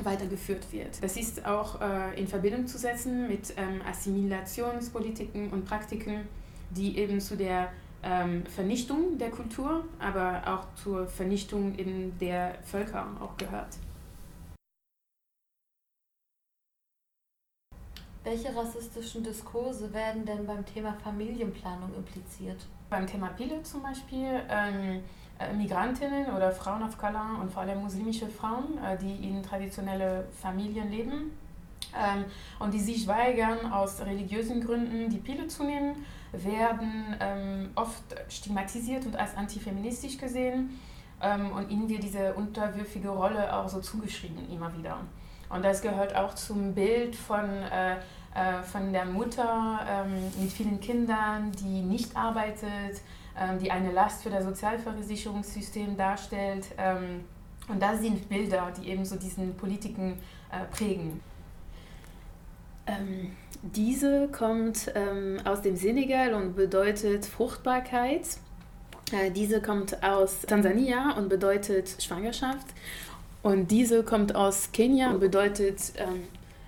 weitergeführt wird. Das ist auch äh, in Verbindung zu setzen mit ähm, Assimilationspolitiken und Praktiken, die eben zu der ähm, Vernichtung der Kultur, aber auch zur Vernichtung eben der Völker auch gehört.
Welche rassistischen Diskurse werden denn beim Thema Familienplanung impliziert?
Beim Thema Pille zum Beispiel ähm, äh, Migrantinnen oder Frauen of Color und vor allem muslimische Frauen, äh, die in traditionelle Familien leben ähm, und die sich weigern, aus religiösen Gründen die Pille zu nehmen, werden ähm, oft stigmatisiert und als antifeministisch gesehen ähm, und ihnen wird diese unterwürfige Rolle auch so zugeschrieben immer wieder. Und das gehört auch zum Bild von, äh, äh, von der Mutter mit vielen Kindern, die nicht arbeitet, die eine Last für das Sozialversicherungssystem darstellt. Ähm, und das sind Bilder, die eben so diesen Politiken äh, prägen. Ähm, diese kommt ähm, aus dem Senegal und bedeutet Fruchtbarkeit. Äh, diese kommt aus Tansania und bedeutet Schwangerschaft. Und diese kommt aus Kenia und bedeutet ähm,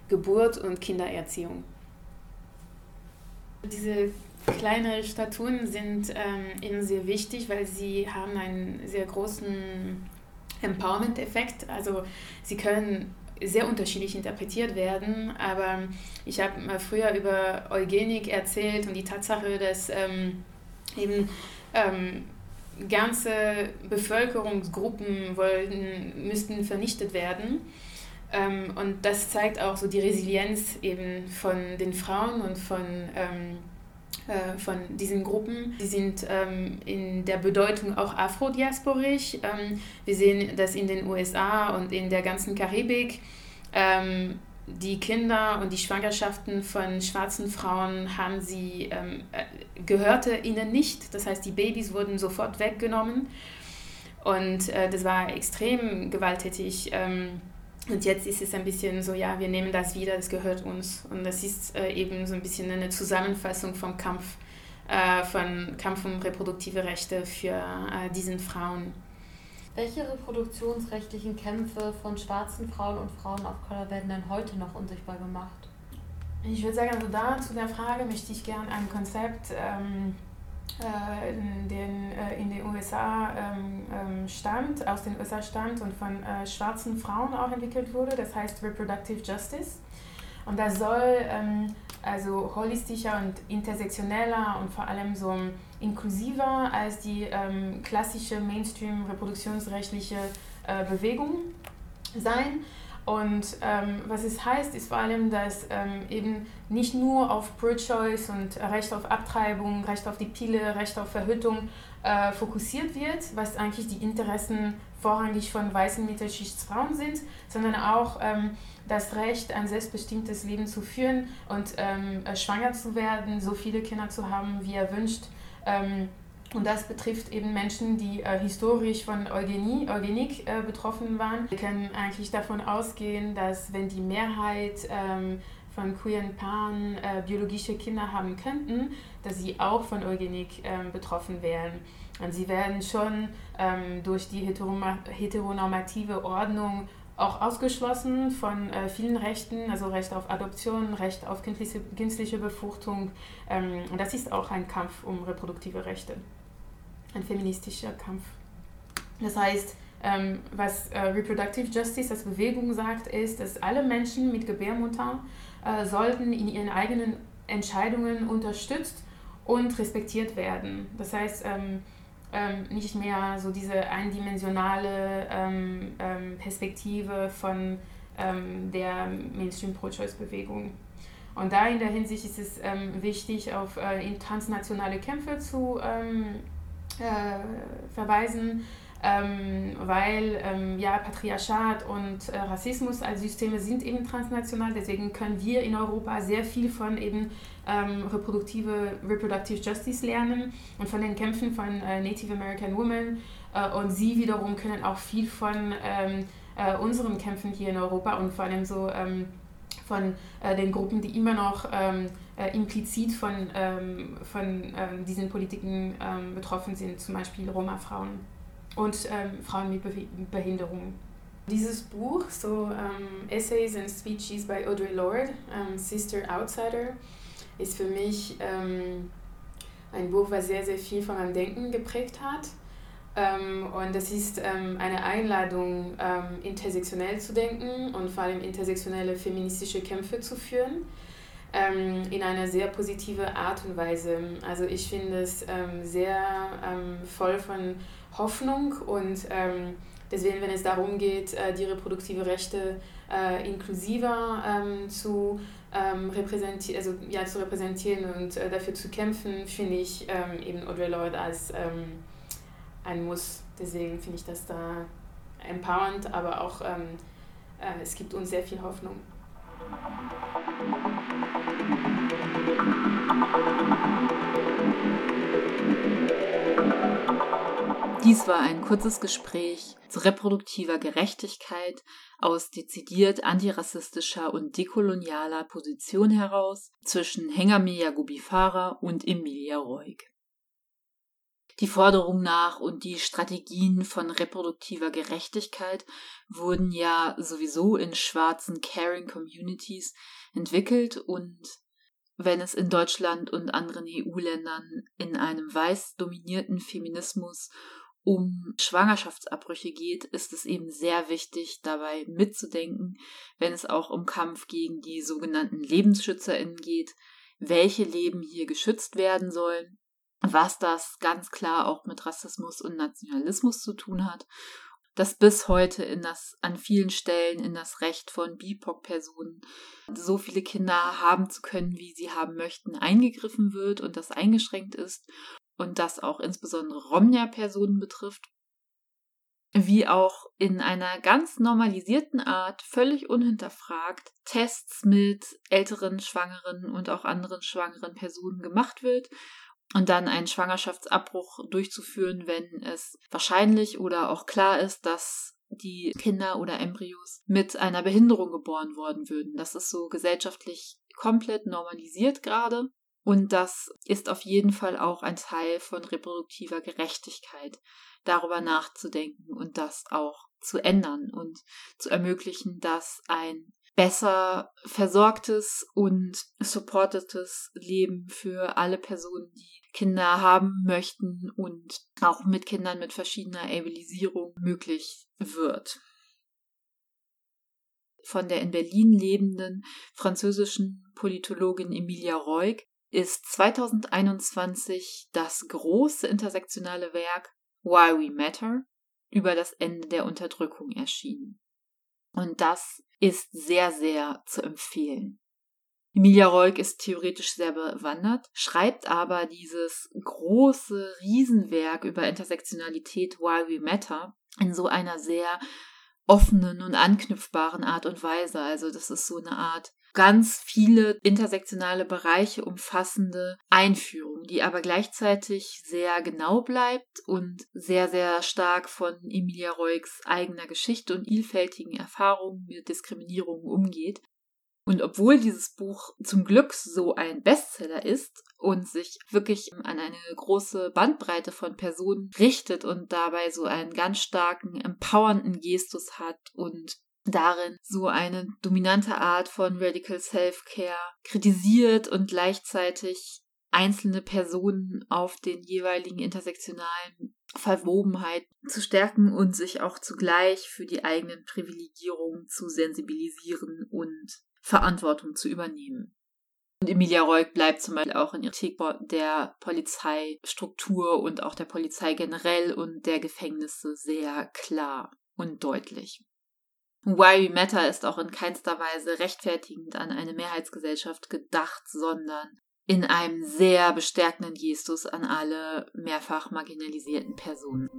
Geburt und Kindererziehung. Diese Kleine Statuen sind ähm, eben sehr wichtig, weil sie haben einen sehr großen Empowerment-Effekt. Also sie können sehr unterschiedlich interpretiert werden, aber ich habe mal früher über Eugenik erzählt und die Tatsache, dass ähm, eben ähm, ganze Bevölkerungsgruppen wollten, müssten vernichtet werden. Ähm, und das zeigt auch so die Resilienz eben von den Frauen und von ähm, äh, von diesen Gruppen. Die sind ähm, in der Bedeutung auch afrodiasporisch. Ähm, wir sehen das in den USA und in der ganzen Karibik. Ähm, die Kinder und die Schwangerschaften von schwarzen Frauen haben sie, ähm, äh, gehörte ihnen nicht. Das heißt, die Babys wurden sofort weggenommen. Und äh, das war extrem gewalttätig. Ähm, und jetzt ist es ein bisschen so, ja, wir nehmen das wieder, das gehört uns. Und das ist äh, eben so ein bisschen eine Zusammenfassung vom Kampf, äh, von Kampf um reproduktive Rechte für äh, diesen Frauen.
Welche reproduktionsrechtlichen Kämpfe von schwarzen Frauen und Frauen of Color werden denn heute noch unsichtbar gemacht?
Ich würde sagen, also da zu der Frage möchte ich gerne ein Konzept ähm, äh, in, den, äh, in den USA ähm, ähm, stammt, aus den USA stammt und von äh, schwarzen Frauen auch entwickelt wurde. Das heißt Reproductive Justice. Und das soll ähm, also holistischer und intersektioneller und vor allem so inklusiver als die ähm, klassische Mainstream-reproduktionsrechtliche äh, Bewegung sein. Und ähm, was es heißt, ist vor allem, dass ähm, eben nicht nur auf Pro-Choice und Recht auf Abtreibung, Recht auf die Pille, Recht auf Verhütung äh, fokussiert wird, was eigentlich die Interessen vorrangig von weißen Mittelschichtsfrauen sind, sondern auch ähm, das Recht, ein selbstbestimmtes Leben zu führen und ähm, äh, schwanger zu werden, so viele Kinder zu haben, wie er wünscht ähm, und das betrifft eben Menschen, die äh, historisch von Eugenie, Eugenik äh, betroffen waren. Wir können eigentlich davon ausgehen, dass wenn die Mehrheit ähm, von queeren Paaren äh, biologische Kinder haben könnten, dass sie auch von Eugenik ähm, betroffen wären. Und sie werden schon ähm, durch die heteronormative Ordnung auch ausgeschlossen von äh, vielen Rechten, also Recht auf Adoption, Recht auf kindliche, kindliche Befruchtung. Ähm, und das ist auch ein Kampf um reproduktive Rechte ein feministischer Kampf. Das heißt, ähm, was äh, Reproductive Justice als Bewegung sagt, ist, dass alle Menschen mit Gebärmutter äh, sollten in ihren eigenen Entscheidungen unterstützt und respektiert werden. Das heißt, ähm, ähm, nicht mehr so diese eindimensionale ähm, ähm, Perspektive von ähm, der Mainstream-Pro-Choice-Bewegung. Und da in der Hinsicht ist es wichtig, auf äh, transnationale Kämpfe zu ähm, äh, verweisen, ähm, weil ähm, ja, Patriarchat und äh, Rassismus als Systeme sind eben transnational, deswegen können wir in Europa sehr viel von eben ähm, reproduktive Reproductive Justice lernen und von den Kämpfen von äh, Native American Women äh, und sie wiederum können auch viel von ähm, äh, unseren Kämpfen hier in Europa und vor allem so ähm, von äh, den Gruppen, die immer noch ähm, implizit von, von diesen Politiken betroffen sind, zum Beispiel Roma-Frauen und ähm, Frauen mit Be Behinderungen. Dieses Buch, so ähm, Essays and Speeches by Audre Lorde, ähm, Sister Outsider, ist für mich ähm, ein Buch, was sehr, sehr viel von meinem Denken geprägt hat. Ähm, und das ist ähm, eine Einladung, intersektionell zu denken und vor allem intersektionelle feministische Kämpfe zu führen in einer sehr positive Art und Weise. Also ich finde es sehr voll von Hoffnung und ähm, deswegen, wenn es darum geht, äh, die reproduktive Rechte äh, inklusiver ähm, zu, ähm, repräsentieren, also, ja, zu repräsentieren und äh, dafür zu kämpfen, finde ich ähm, eben Audre Lorde als ähm, ein Muss. Deswegen finde ich das da empowernd, aber auch ähm, äh, es gibt uns sehr viel Hoffnung.
Dies war ein kurzes Gespräch zu reproduktiver Gerechtigkeit aus dezidiert antirassistischer und dekolonialer Position heraus zwischen Hengame Yagubifara und Emilia Roig. Die Forderung nach und die Strategien von reproduktiver Gerechtigkeit wurden ja sowieso in schwarzen Caring Communities entwickelt und wenn es in Deutschland und anderen EU-Ländern in einem weiß dominierten Feminismus um Schwangerschaftsabbrüche geht, ist es eben sehr wichtig, dabei mitzudenken, wenn es auch um Kampf gegen die sogenannten LebensschützerInnen geht, welche Leben hier geschützt werden sollen, was das ganz klar auch mit Rassismus und Nationalismus zu tun hat, dass bis heute in das, an vielen Stellen in das Recht von BIPOC-Personen so viele Kinder haben zu können, wie sie haben möchten, eingegriffen wird und das eingeschränkt ist und das auch insbesondere Romnia-Personen betrifft, wie auch in einer ganz normalisierten Art, völlig unhinterfragt, Tests mit älteren Schwangeren und auch anderen schwangeren Personen gemacht wird und dann einen Schwangerschaftsabbruch durchzuführen, wenn es wahrscheinlich oder auch klar ist, dass die Kinder oder Embryos mit einer Behinderung geboren worden würden. Das ist so gesellschaftlich komplett normalisiert gerade. Und das ist auf jeden Fall auch ein Teil von reproduktiver Gerechtigkeit, darüber nachzudenken und das auch zu ändern und zu ermöglichen, dass ein besser versorgtes und supportetes Leben für alle Personen, die Kinder haben möchten und auch mit Kindern mit verschiedener Abilisierung möglich wird. Von der in Berlin lebenden französischen Politologin Emilia Reuk ist 2021 das große intersektionale Werk Why We Matter über das Ende der Unterdrückung erschienen. Und das ist sehr, sehr zu empfehlen. Emilia Reuk ist theoretisch sehr bewandert, schreibt aber dieses große Riesenwerk über Intersektionalität Why We Matter in so einer sehr offenen und anknüpfbaren Art und Weise. Also das ist so eine Art ganz viele intersektionale Bereiche umfassende Einführung, die aber gleichzeitig sehr genau bleibt und sehr, sehr stark von Emilia Roigs eigener Geschichte und vielfältigen Erfahrungen mit Diskriminierung umgeht. Und obwohl dieses Buch zum Glück so ein Bestseller ist und sich wirklich an eine große Bandbreite von Personen richtet und dabei so einen ganz starken, empowernden Gestus hat und darin so eine dominante Art von Radical Self-Care kritisiert und gleichzeitig einzelne Personen auf den jeweiligen intersektionalen Verwobenheit zu stärken und sich auch zugleich für die eigenen Privilegierungen zu sensibilisieren und Verantwortung zu übernehmen. Und Emilia Reuk bleibt zum Beispiel auch in ihrer Kritik der Polizeistruktur und auch der Polizei generell und der Gefängnisse sehr klar und deutlich. Why We Matter ist auch in keinster Weise rechtfertigend an eine Mehrheitsgesellschaft gedacht, sondern in einem sehr bestärkenden Gestus an alle mehrfach marginalisierten Personen.